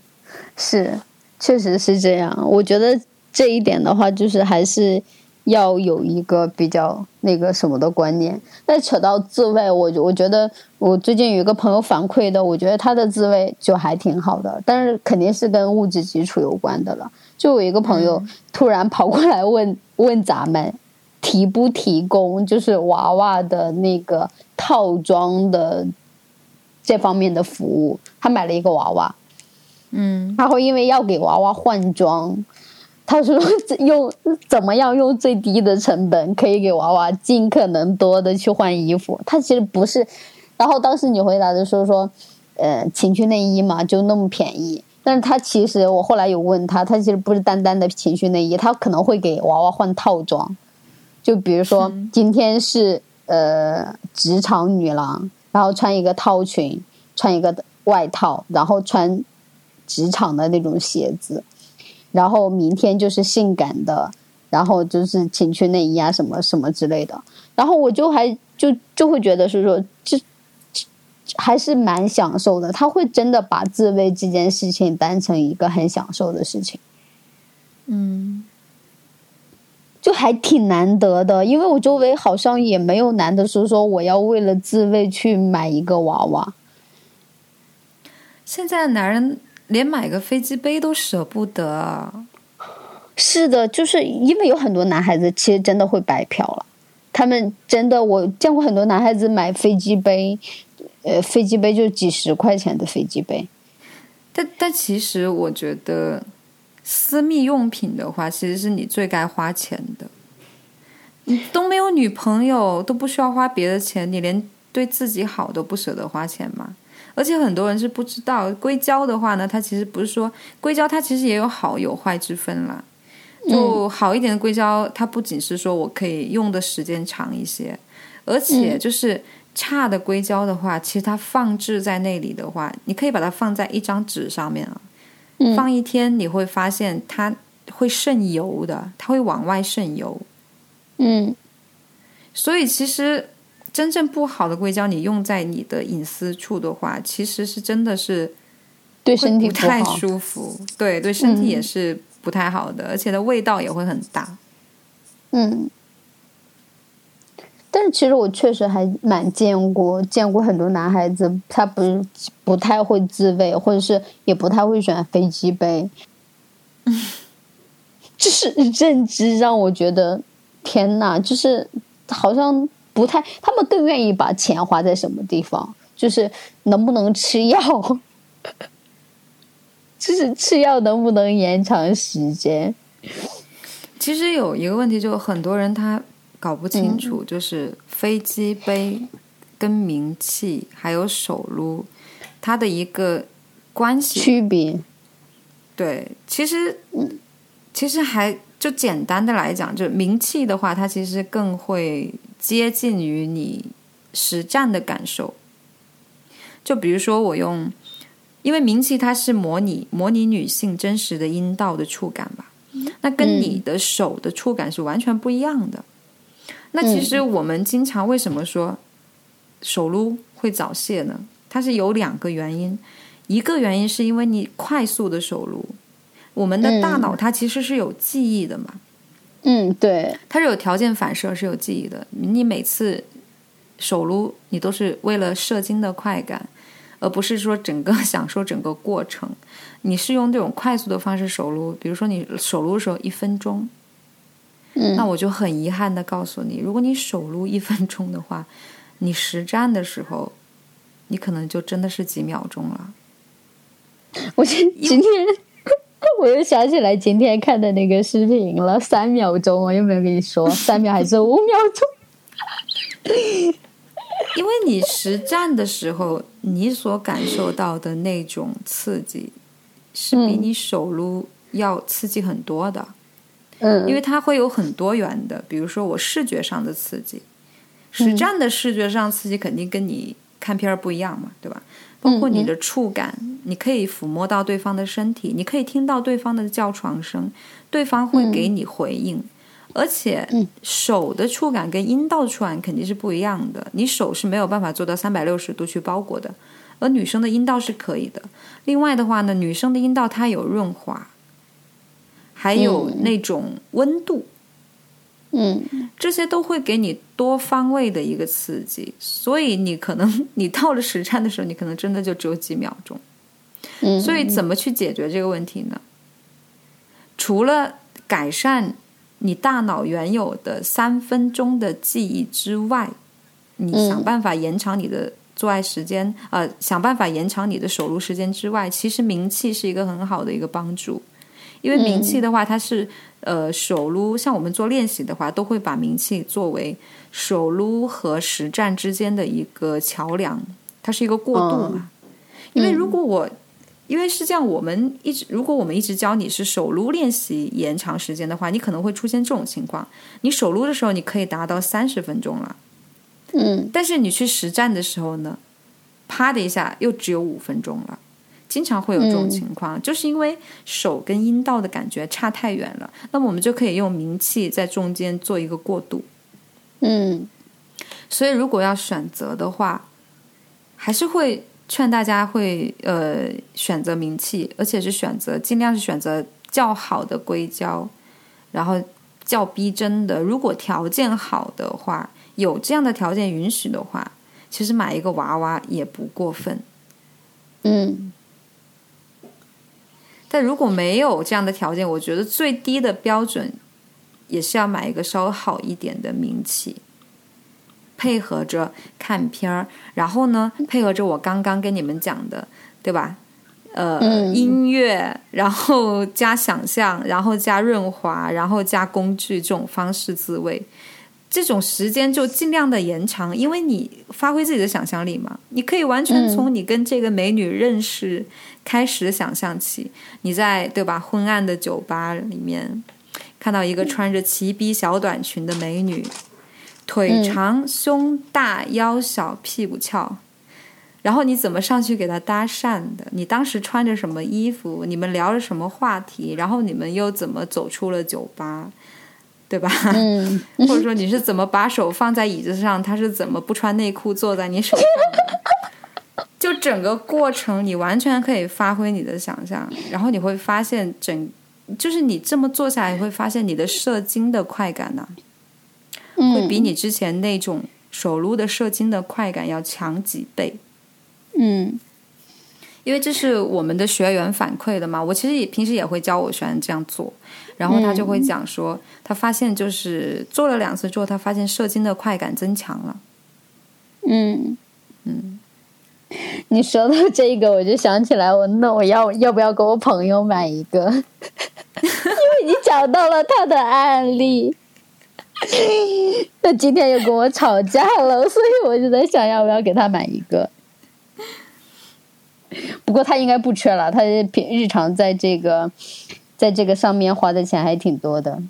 Speaker 2: 是，确实是这样。我觉得这一点的话，就是还是要有一个比较那个什么的观念。那扯到自慰，我我觉得我最近有一个朋友反馈的，我觉得他的自慰就还挺好的，但是肯定是跟物质基础有关的了。就有一个朋友突然跑过来问 问咱们。提不提供就是娃娃的那个套装的这方面的服务？他买了一个娃娃，
Speaker 1: 嗯，
Speaker 2: 然后因为要给娃娃换装，他说用 怎么样用最低的成本可以给娃娃尽可能多的去换衣服。他其实不是，然后当时你回答的时候说，呃，情趣内衣嘛就那么便宜。但是他其实我后来有问他，他其实不是单单的情趣内衣，他可能会给娃娃换套装。就比如说今天是呃职场女郎，然后穿一个套裙，穿一个外套，然后穿职场的那种鞋子，然后明天就是性感的，然后就是情趣内衣啊什么什么之类的，然后我就还就就会觉得是说还是蛮享受的，他会真的把自慰这件事情当成一个很享受的事情。
Speaker 1: 嗯，
Speaker 2: 就还挺难得的，因为我周围好像也没有男的说说我要为了自慰去买一个娃娃。
Speaker 1: 现在男人连买个飞机杯都舍不得。
Speaker 2: 是的，就是因为有很多男孩子其实真的会白嫖了，他们真的我见过很多男孩子买飞机杯，呃，飞机杯就几十块钱的飞机杯。
Speaker 1: 但但其实我觉得，私密用品的话，其实是你最该花钱的。你都没有女朋友，都不需要花别的钱，你连对自己好都不舍得花钱吗？而且很多人是不知道，硅胶的话呢，它其实不是说硅胶，它其实也有好有坏之分啦。就好一点的硅胶，它不仅是说我可以用的时间长一些，而且就是差的硅胶的话，其实它放置在那里的话，你可以把它放在一张纸上面啊，
Speaker 2: 嗯
Speaker 1: 放一天，你会发现它会渗油的，它会往外渗油。
Speaker 2: 嗯
Speaker 1: 所以其实真正不好的硅胶，你用在你的隐私处的话，其实是真的是
Speaker 2: 对身体不
Speaker 1: 不太。舒服，对对，身体
Speaker 2: 嗯
Speaker 1: 也是不太好的，而且的味道也会很大。
Speaker 2: 嗯，但是其实我确实还蛮见过见过很多男孩子，他不是不太会自慰，或者是也不太会选飞机杯。就是认知让我觉得，天呐，就是好像不太，他们更愿意把钱花在什么地方，就是能不能吃药，就是吃药能不能延长时间。
Speaker 1: 其实有一个问题，就很多人他搞不清楚，就是飞机杯跟名气还有手撸它的一个关系。
Speaker 2: 区别，
Speaker 1: 对，其实其实还就简单的来讲，就名气的话，它其实更会接近于你实战的感受。就比如说我用，因为名气它是模拟模拟女性真实的阴道的触感吧，那跟你的手的触感是完全不一样的。那其实我们经常为什么说手撸会早泄呢？它是有两个原因，一个原因是因为你快速的手撸，我们的大脑它其实是有记忆的嘛，
Speaker 2: 嗯，对，
Speaker 1: 它是有条件反射，是有记忆的。你每次手撸，你都是为了射精的快感，而不是说整个 享受整个过程。你是用这种快速的方式手撸，比如说你手撸的时候一分钟，
Speaker 2: 嗯
Speaker 1: 那我就很遗憾的告诉你，如果你手撸一分钟的话，你实战的时候，你可能就真的是几秒钟了。
Speaker 2: 我今今天 我又想起来今天看的那个视频了，三秒钟，我又没有跟你说？三秒还是五秒钟？
Speaker 1: 因为你实战的时候，你所感受到的那种刺激，是比你手撸要刺激很多的。
Speaker 2: 嗯，
Speaker 1: 因为它会有很多元的，比如说我视觉上的刺激，实战的视觉上刺激肯定跟你看片儿不一样嘛，对吧？包括你的触感，你可以抚摸到对方的身体，你可以听到对方的叫床声，对方会给你回应，而且手的触感跟阴道的触感肯定是不一样的，你手是没有办法做到三百六十度去包裹的，而女生的阴道是可以的。另外的话呢，女生的阴道它有润滑。还有那种温度，
Speaker 2: 嗯
Speaker 1: 这些都会给你多方位的一个刺激，所以你可能你到了实战的时候，你可能真的就只有几秒钟。
Speaker 2: 嗯，
Speaker 1: 所以怎么去解决这个问题呢？除了改善你大脑原有的三分钟的记忆之外，你想办法延长你的做爱时间，呃，想办法延长你的手撸时间之外，其实名气是一个很好的一个帮助。因为名气的话，它是呃手撸，像我们做练习的话，都会把名气作为手撸和实战之间的一个桥梁，它是一个过渡嘛。因为如果我，因为是这样，我们一直如果我们一直教你是手撸练习延长时间的话，你可能会出现这种情况：你手撸的时候你可以达到三十分钟了，
Speaker 2: 嗯。
Speaker 1: 但是你去实战的时候呢，啪的一下又只有五分钟了。经常会有这种情况，就是因为手跟阴道的感觉差太远了。那么我们就可以用名气在中间做一个过渡。
Speaker 2: 嗯
Speaker 1: 所以如果要选择的话，还是会劝大家会呃选择名气，而且是选择尽量是选择较好的硅胶，然后较逼真的。如果条件好的话，有这样的条件允许的话，其实买一个娃娃也不过分。
Speaker 2: 嗯
Speaker 1: 但如果没有这样的条件，我觉得最低的标准也是要买一个稍微好一点的名气，配合着看片儿，然后呢，配合着我刚刚跟你们讲的，对吧？呃，
Speaker 2: 嗯
Speaker 1: 音乐，然后加想象，然后加润滑，然后加工具这种方式自慰，这种时间就尽量的延长，因为你发挥自己的想象力嘛，你可以完全从你跟这个美女认识开始想象起，你在对吧昏暗的酒吧里面看到一个穿着齐逼小短裙的美女，腿长、胸大、腰小、屁股翘。然后你怎么上去给她搭讪的？你当时穿着什么衣服？你们聊了什么话题？然后你们又怎么走出了酒吧？对吧？
Speaker 2: 嗯
Speaker 1: 或者说你是怎么把手放在椅子上，他是怎么不穿内裤坐在你手上的？就整个过程，你完全可以发挥你的想象，然后你会发现整，就是你这么做下来，你会发现你的射精的快感呢、会比你之前那种手撸的射精的快感要强几倍。
Speaker 2: 嗯
Speaker 1: 因为这是我们的学员反馈的嘛，我其实也平时也会教我学员这样做，然后他就会讲说，他发现就是做了两次之后，他发现射精的快感增强了。
Speaker 2: 嗯
Speaker 1: 嗯，
Speaker 2: 你说到这个，我就想起来我，那我要要不要给我朋友买一个？因为你讲到了他的案例，他今天又跟我吵架了，所以我就在想要不要给他买一个。不过他应该不缺了，他平日常在这个在这个上面花的钱还挺多的。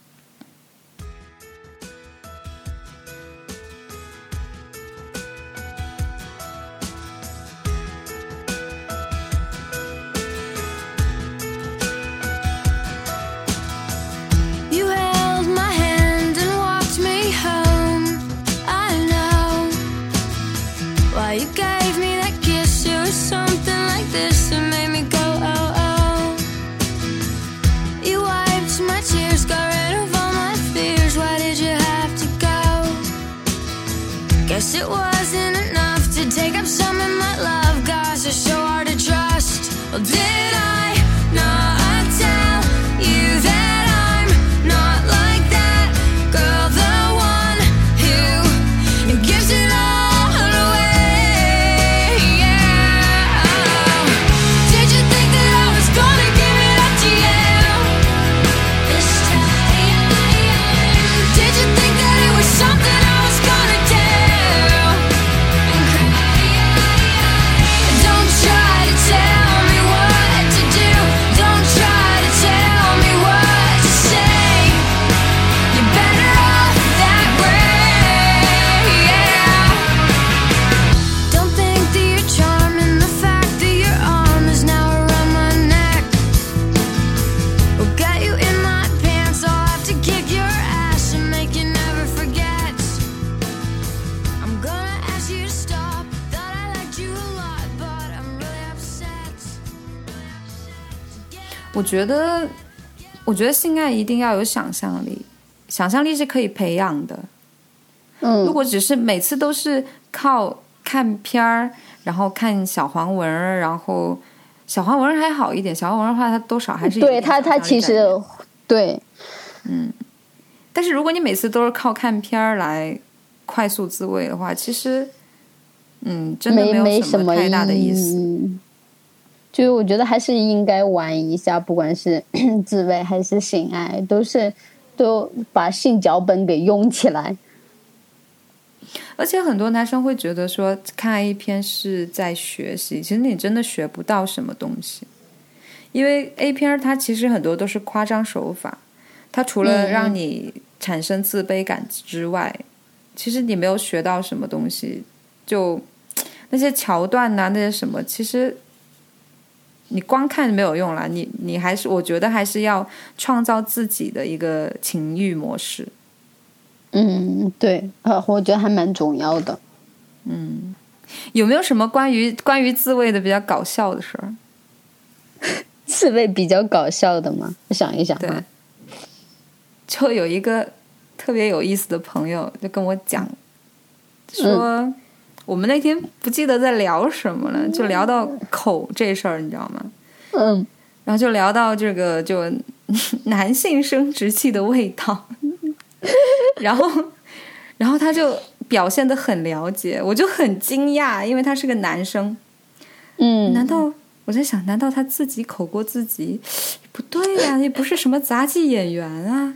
Speaker 1: 觉得，我觉得性爱一定要有想象力，想象力是可以培养的。
Speaker 2: 嗯，
Speaker 1: 如果只是每次都是靠看片儿，然后看小黄文儿，然后小黄文儿还好一点，小黄文儿的话，它多少还是有
Speaker 2: 对他，他其实对，嗯
Speaker 1: 但是如果你每次都是靠看片儿来快速自慰的话，其实，嗯，真的
Speaker 2: 没
Speaker 1: 有
Speaker 2: 什么
Speaker 1: 太大的意思。
Speaker 2: 义。就是我觉得还是应该玩一下，不管是 自慰还是性爱，都是都把性脚本给用起来。
Speaker 1: 而且很多男生会觉得说看 A 片是在学习，其实你真的学不到什么东西，因为 A 片儿它其实很多都是夸张手法，它除了
Speaker 2: 嗯
Speaker 1: 让你产生自卑感之外，其实你没有学到什么东西，就那些桥段呐、那些什么，其实你光看没有用了，你你还是我觉得还是要创造自己的一个情欲模式。
Speaker 2: 嗯，对，呃，我觉得还蛮重要的。
Speaker 1: 嗯有没有什么关于关于自慰的比较搞笑的事儿？
Speaker 2: 自慰比较搞笑的吗，我想一想
Speaker 1: 对，，就有一个特别有意思的朋友就跟我讲，说、我们那天不记得在聊什么了，就聊到口这事儿，你知道吗？
Speaker 2: 嗯
Speaker 1: 然后就聊到这个就男性生殖器的味道，然后然后他就表现的很了解，我就很惊讶，因为他是个男生，
Speaker 2: 嗯，
Speaker 1: 难道我在想，难道他自己口过自己？不对呀、也不是什么杂技演员啊，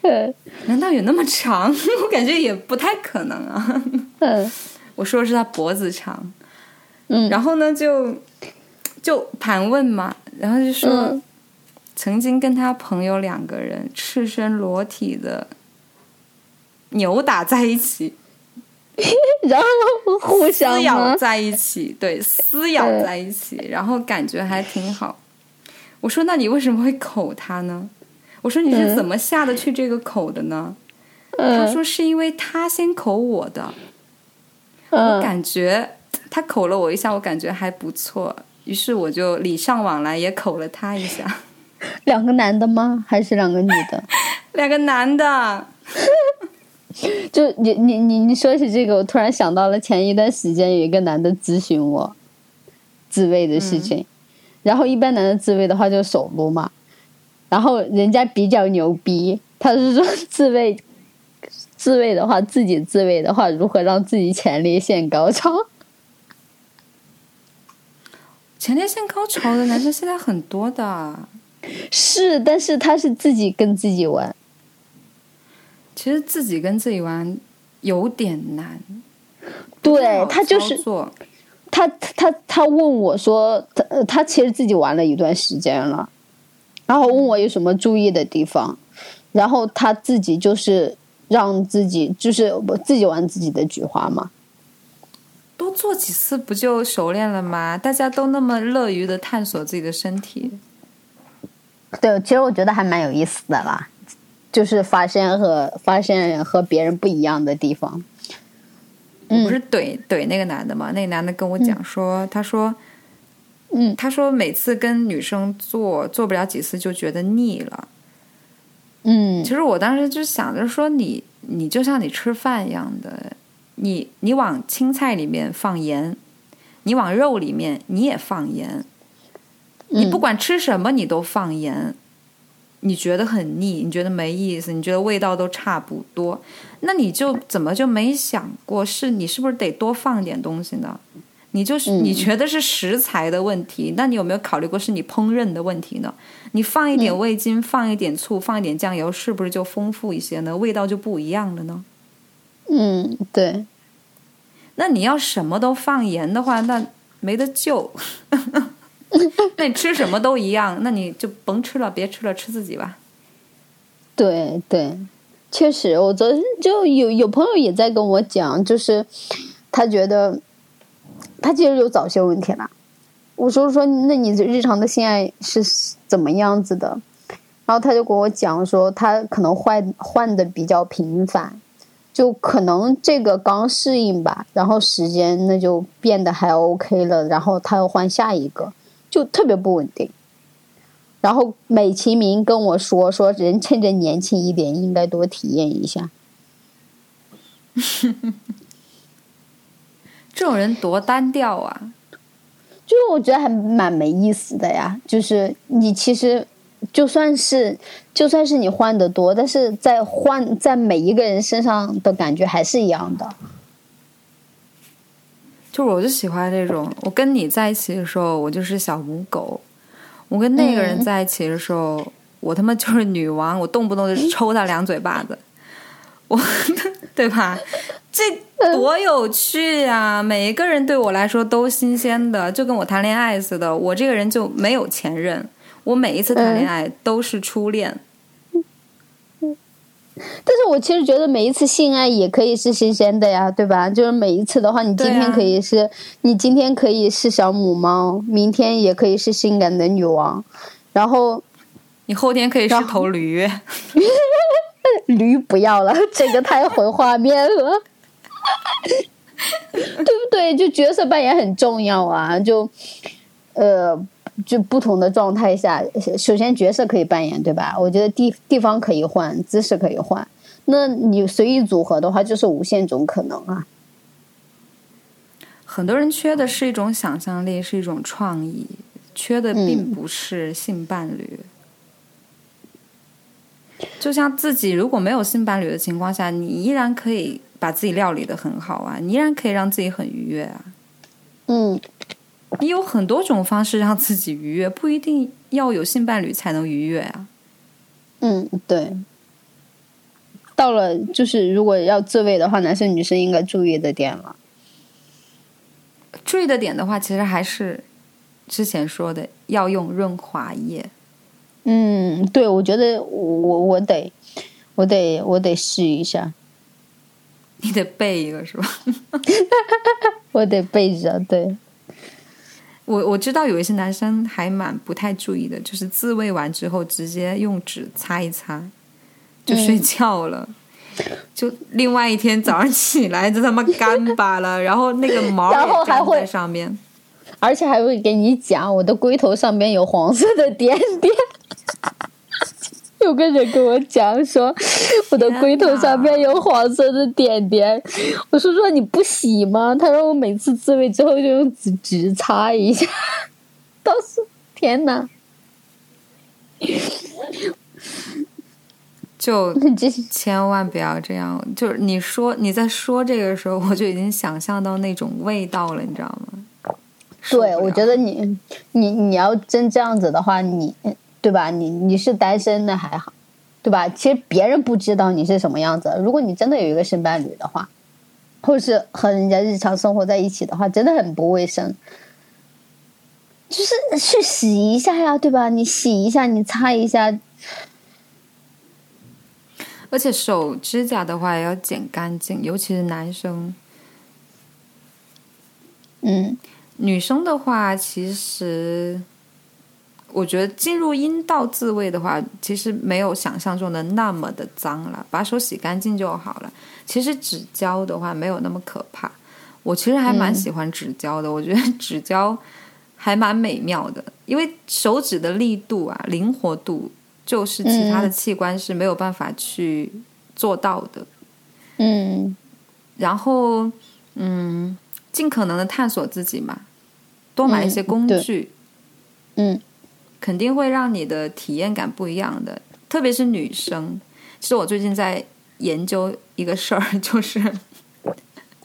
Speaker 2: 呃
Speaker 1: 难道有那么长？我感觉也不太可能啊。
Speaker 2: 嗯
Speaker 1: 我说的是他脖子长，
Speaker 2: 嗯，
Speaker 1: 然后呢就就盘问嘛，然后就说、
Speaker 2: 嗯
Speaker 1: 曾经跟他朋友两个人赤身裸体的扭打在一起，
Speaker 2: 然后互相
Speaker 1: 撕咬？在一起，对，撕咬在一起，然后感觉还挺好。我说：“那你为什么会口他呢？”我说：“你是怎么下得去这个口的呢？”他
Speaker 2: 嗯
Speaker 1: 说：“是因为他先口我的，我
Speaker 2: 嗯
Speaker 1: 感觉他口了我一下，我感觉还不错，于是我就礼尚往来，也口了他一下。
Speaker 2: 两个男的吗？还是两个女的？
Speaker 1: 两个男的，
Speaker 2: 就你你你你说起这个，我突然想到了前一段时间有一个男的咨询我自慰的事情，然后一般男的自慰的话就手撸嘛，然后人家比较牛逼，他是说自慰自慰的话，自己自慰的话，如何让自己前列腺高潮？
Speaker 1: 前列腺高潮的男生现在很多的。
Speaker 2: 是，但是他是自己跟自己玩，
Speaker 1: 其实自己跟自己玩有点难，
Speaker 2: 对他就是
Speaker 1: 操作
Speaker 2: 他他他问我说，他呃他其实自己玩了一段时间了，然后问我有什么注意的地方，然后他自己就是让自己就是我自己玩自己的菊花嘛，
Speaker 1: 多做几次不就熟练了吗？大家都那么乐于的探索自己的身体，
Speaker 2: 对，其实我觉得还蛮有意思的啦，就是发现和发现和别人不一样的地方，
Speaker 1: 我不是怼怼那个男的嘛？那个男的跟我讲说，他说，
Speaker 2: 嗯。
Speaker 1: 他说每次跟女生做做不了几次就觉得腻了。
Speaker 2: 嗯
Speaker 1: 其实我当时就想着说你，你就像你吃饭一样的，你你往青菜里面放盐，你往肉里面你也放盐，你不管吃什么你都放盐，你觉得很腻，你觉得没意思，你觉得味道都差不多，那你就怎么就没想过是你是不是得多放点东西呢？你就是你觉得是食材的问题，那你有没有考虑过是你烹饪的问题呢？你放一点味精，放一点醋，放一点酱油，是不是就丰富一些呢？味道就不一样了呢？
Speaker 2: 嗯，对，
Speaker 1: 那你要什么都放盐的话，那没得救。那你吃什么都一样，那你就甭吃了，别吃了，吃自己吧。
Speaker 2: 对对，确实，我昨天就有有朋友也在跟我讲，就是他觉得他其实有早泄问题了。我说说，那你日常的性爱是怎么样子的？然后他就跟我讲说，他可能换换的比较频繁，就可能这个刚适应吧，然后时间那就变得还 OK 了，然后他又换下一个，就特别不稳定。然后美其名跟我说说人趁着年轻一点，应该多体验一下。
Speaker 1: 这种人多单调啊！
Speaker 2: 就是我觉得还蛮没意思的呀。就是你其实就算是就算是你换的多，但是在换在每一个人身上的感觉还是一样的。
Speaker 1: 就我就喜欢这种，我跟你在一起的时候，我就是小母狗；我跟那个人在一起的时候，我他妈就是女王，我动不动就抽他两嘴巴子，我 对吧？这多有趣啊！每一个人对我来说都新鲜的，就跟我谈恋爱似的。我这个人就没有前任，我每一次谈恋爱都是初恋。
Speaker 2: 但是我其实觉得每一次性爱也可以是新鲜的呀，对吧？就是每一次的话，你今天可以是、你今天可以是小母猫，明天也可以是性感的女王，然后
Speaker 1: 你后天可以是头驴，
Speaker 2: 驴不要了，这个太毁画面了，对不对？就角色扮演很重要啊，就呃，就不同的状态下，首先角色可以扮演，对吧？我觉得地地方可以换，姿势可以换，那你随意组合的话，就是无限种可能啊。
Speaker 1: 很多人缺的是一种想象力，是一种创意，缺的并
Speaker 2: 嗯
Speaker 1: 不是性伴侣。就像自己如果没有性伴侣的情况下，你依然可以把自己料理的很好啊，你依然可以让自己很愉悦啊。
Speaker 2: 嗯，
Speaker 1: 你有很多种方式让自己愉悦，不一定要有性伴侣才能愉悦啊。
Speaker 2: 嗯，对。到了就是如果要自慰的话，男生女生应该注意的点了。
Speaker 1: 注意的点的话，其实还是之前说的，要用润滑液。
Speaker 2: 嗯，对，我觉得我我我得我得我得试一下，
Speaker 1: 你得备一个是吧？
Speaker 2: 我得备着。对，
Speaker 1: 我我知道有一些男生还蛮不太注意的，就是自慰完之后直接用纸擦一擦就睡觉了。就另外一天早上起来就他妈干巴了，然后那个毛
Speaker 2: 还会
Speaker 1: 在上面。
Speaker 2: 而且还会给你讲我的龟头上面有黄色的点点。有个人跟我讲说，我的龟头上面有黄色的点点。我说说你不洗吗？他说我每次自慰之后就用纸纸擦一下。当时天哪，
Speaker 1: 就
Speaker 2: 这
Speaker 1: 千万不要这样。就是你说你在说这个时候，我就已经想象到那种味道了，你知道吗？
Speaker 2: 对，我觉得你你你要真这样子的话，你对吧？你你是单身的还好，对吧？其实别人不知道你是什么样子。如果你真的有一个性伴侣的话，或者是和人家日常生活在一起的话，真的很不卫生。就是去洗一下呀，对吧？你洗一下，你擦一下，
Speaker 1: 而且手指甲的话也要剪干净，尤其是男生。
Speaker 2: 嗯
Speaker 1: 女生的话，其实我觉得进入阴道自慰的话，其实没有想象中的那么的脏了，把手洗干净就好了。其实指胶的话没有那么可怕，我其实还蛮
Speaker 2: 嗯。
Speaker 1: 喜欢指胶的，我觉得指胶还蛮美妙的，因为手指的力度啊、灵活度，就是其他的
Speaker 2: 嗯。
Speaker 1: 器官是没有办法去做到的。
Speaker 2: 嗯。
Speaker 1: 然后，嗯，尽可能的探索自己嘛，多买一些工具，
Speaker 2: 嗯
Speaker 1: 肯定会让你的体验感不一样的。特别是女生，其实我最近在研究一个事儿，就是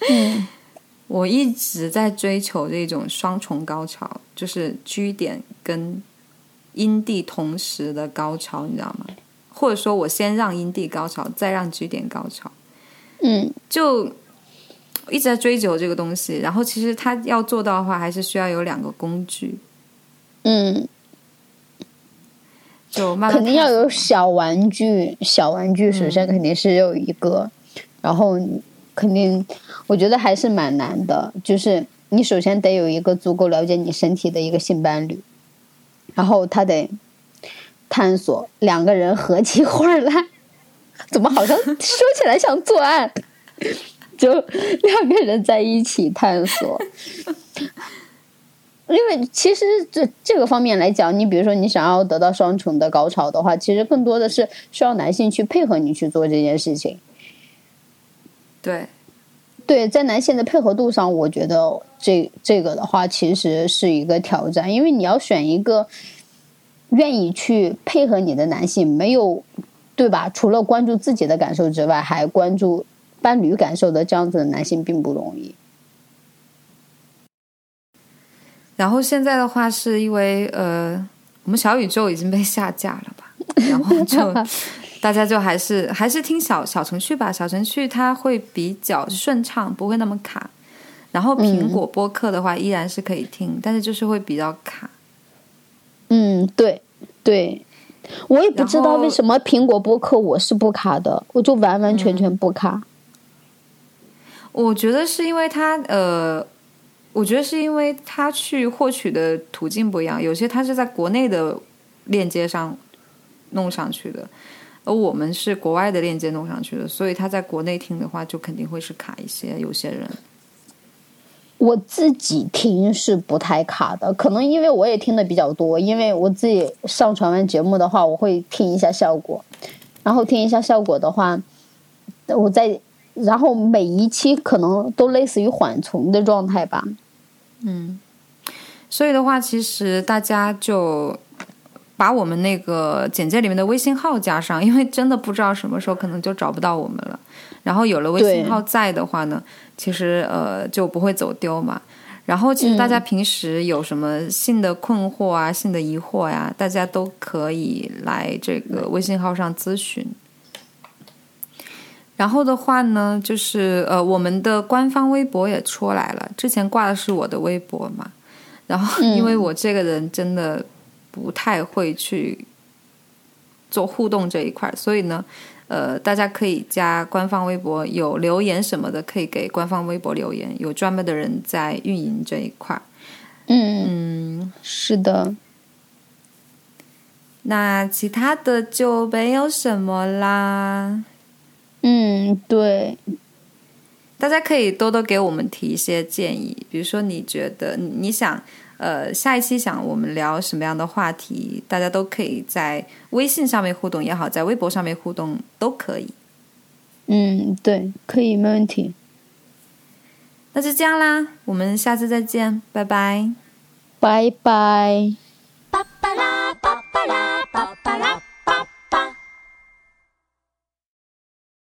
Speaker 2: 嗯
Speaker 1: 我一直在追求这种双重高潮，就是居点跟阴蒂同时的高潮，你知道吗？或者说我先让阴蒂高潮，再让居点高潮。
Speaker 2: 嗯
Speaker 1: 就一直在追求这个东西。然后其实他要做到的话，还是需要有两个工具，
Speaker 2: 嗯，
Speaker 1: 就慢慢
Speaker 2: 肯定要有小玩具，小玩具首先肯定是有一个，然后肯定我觉得还是蛮难的，就是你首先得有一个足够了解你身体的一个性伴侣，然后他得探索两个人合起伙来，怎么好像说起来像作案？就两个人在一起探索，因为其实这这个方面来讲，你比如说你想要得到双重的高潮的话，其实更多的是需要男性去配合你去做这件事情。
Speaker 1: 对，
Speaker 2: 对，在男性的配合度上，我觉得这这个的话其实是一个挑战，因为你要选一个愿意去配合你的男性，没有对吧？除了关注自己的感受之外，还关注伴侣感受的这样子的男性并不容易。
Speaker 1: 然后现在的话，是因为呃，我们小宇宙已经被下架了吧，然后就 大家就还是还是听小小程序吧，小程序它会比较顺畅，不会那么卡。然后苹果播客的话依然是可以听，但是就是会比较卡。
Speaker 2: 嗯，对对，我也不知道为什么苹果播客我是不卡的，我就完完全全不卡。
Speaker 1: 我觉得是因为它呃，我觉得是因为他去获取的途径不一样，有些他是在国内的链接上弄上去的，而我们是国外的链接弄上去的，所以他在国内听的话就肯定会是卡一些，有些人。
Speaker 2: 我自己听是不太卡的，可能因为我也听的比较多，因为我自己上传完节目的话，我会听一下效果，然后听一下效果的话，我在，然后每一期可能都类似于缓存的状态吧。
Speaker 1: 所以的话，其实大家就把我们那个简介里面的微信号加上，因为真的不知道什么时候可能就找不到我们了。然后有了微信号在的话呢，其实呃就不会走丢嘛。然后其实大家平时有什么性的困惑啊、性的疑惑呀、大家都可以来这个微信号上咨询。然后的话呢，就是呃，我们的官方微博也出来了。之前挂的是我的微博嘛，然后因为我这个人真的不太会去做互动这一块儿，所以呢，呃，大家可以加官方微博，有留言什么的可以给官方微博留言，有专门的人在运营这一块
Speaker 2: 嗯，是的，
Speaker 1: 那其他的就没有什么啦。
Speaker 2: 嗯，对。
Speaker 1: 大家可以多多给我们提一些建议，比如说你觉得你想呃下一期想我们聊什么样的话题，大家都可以在微信上面互动也好，在微博上面互动都可以。
Speaker 2: 嗯，对，可以，没问题。
Speaker 1: 那就这样啦，我们下次再见，拜拜。
Speaker 2: 拜拜。巴啦啦巴啦啦巴啦啦。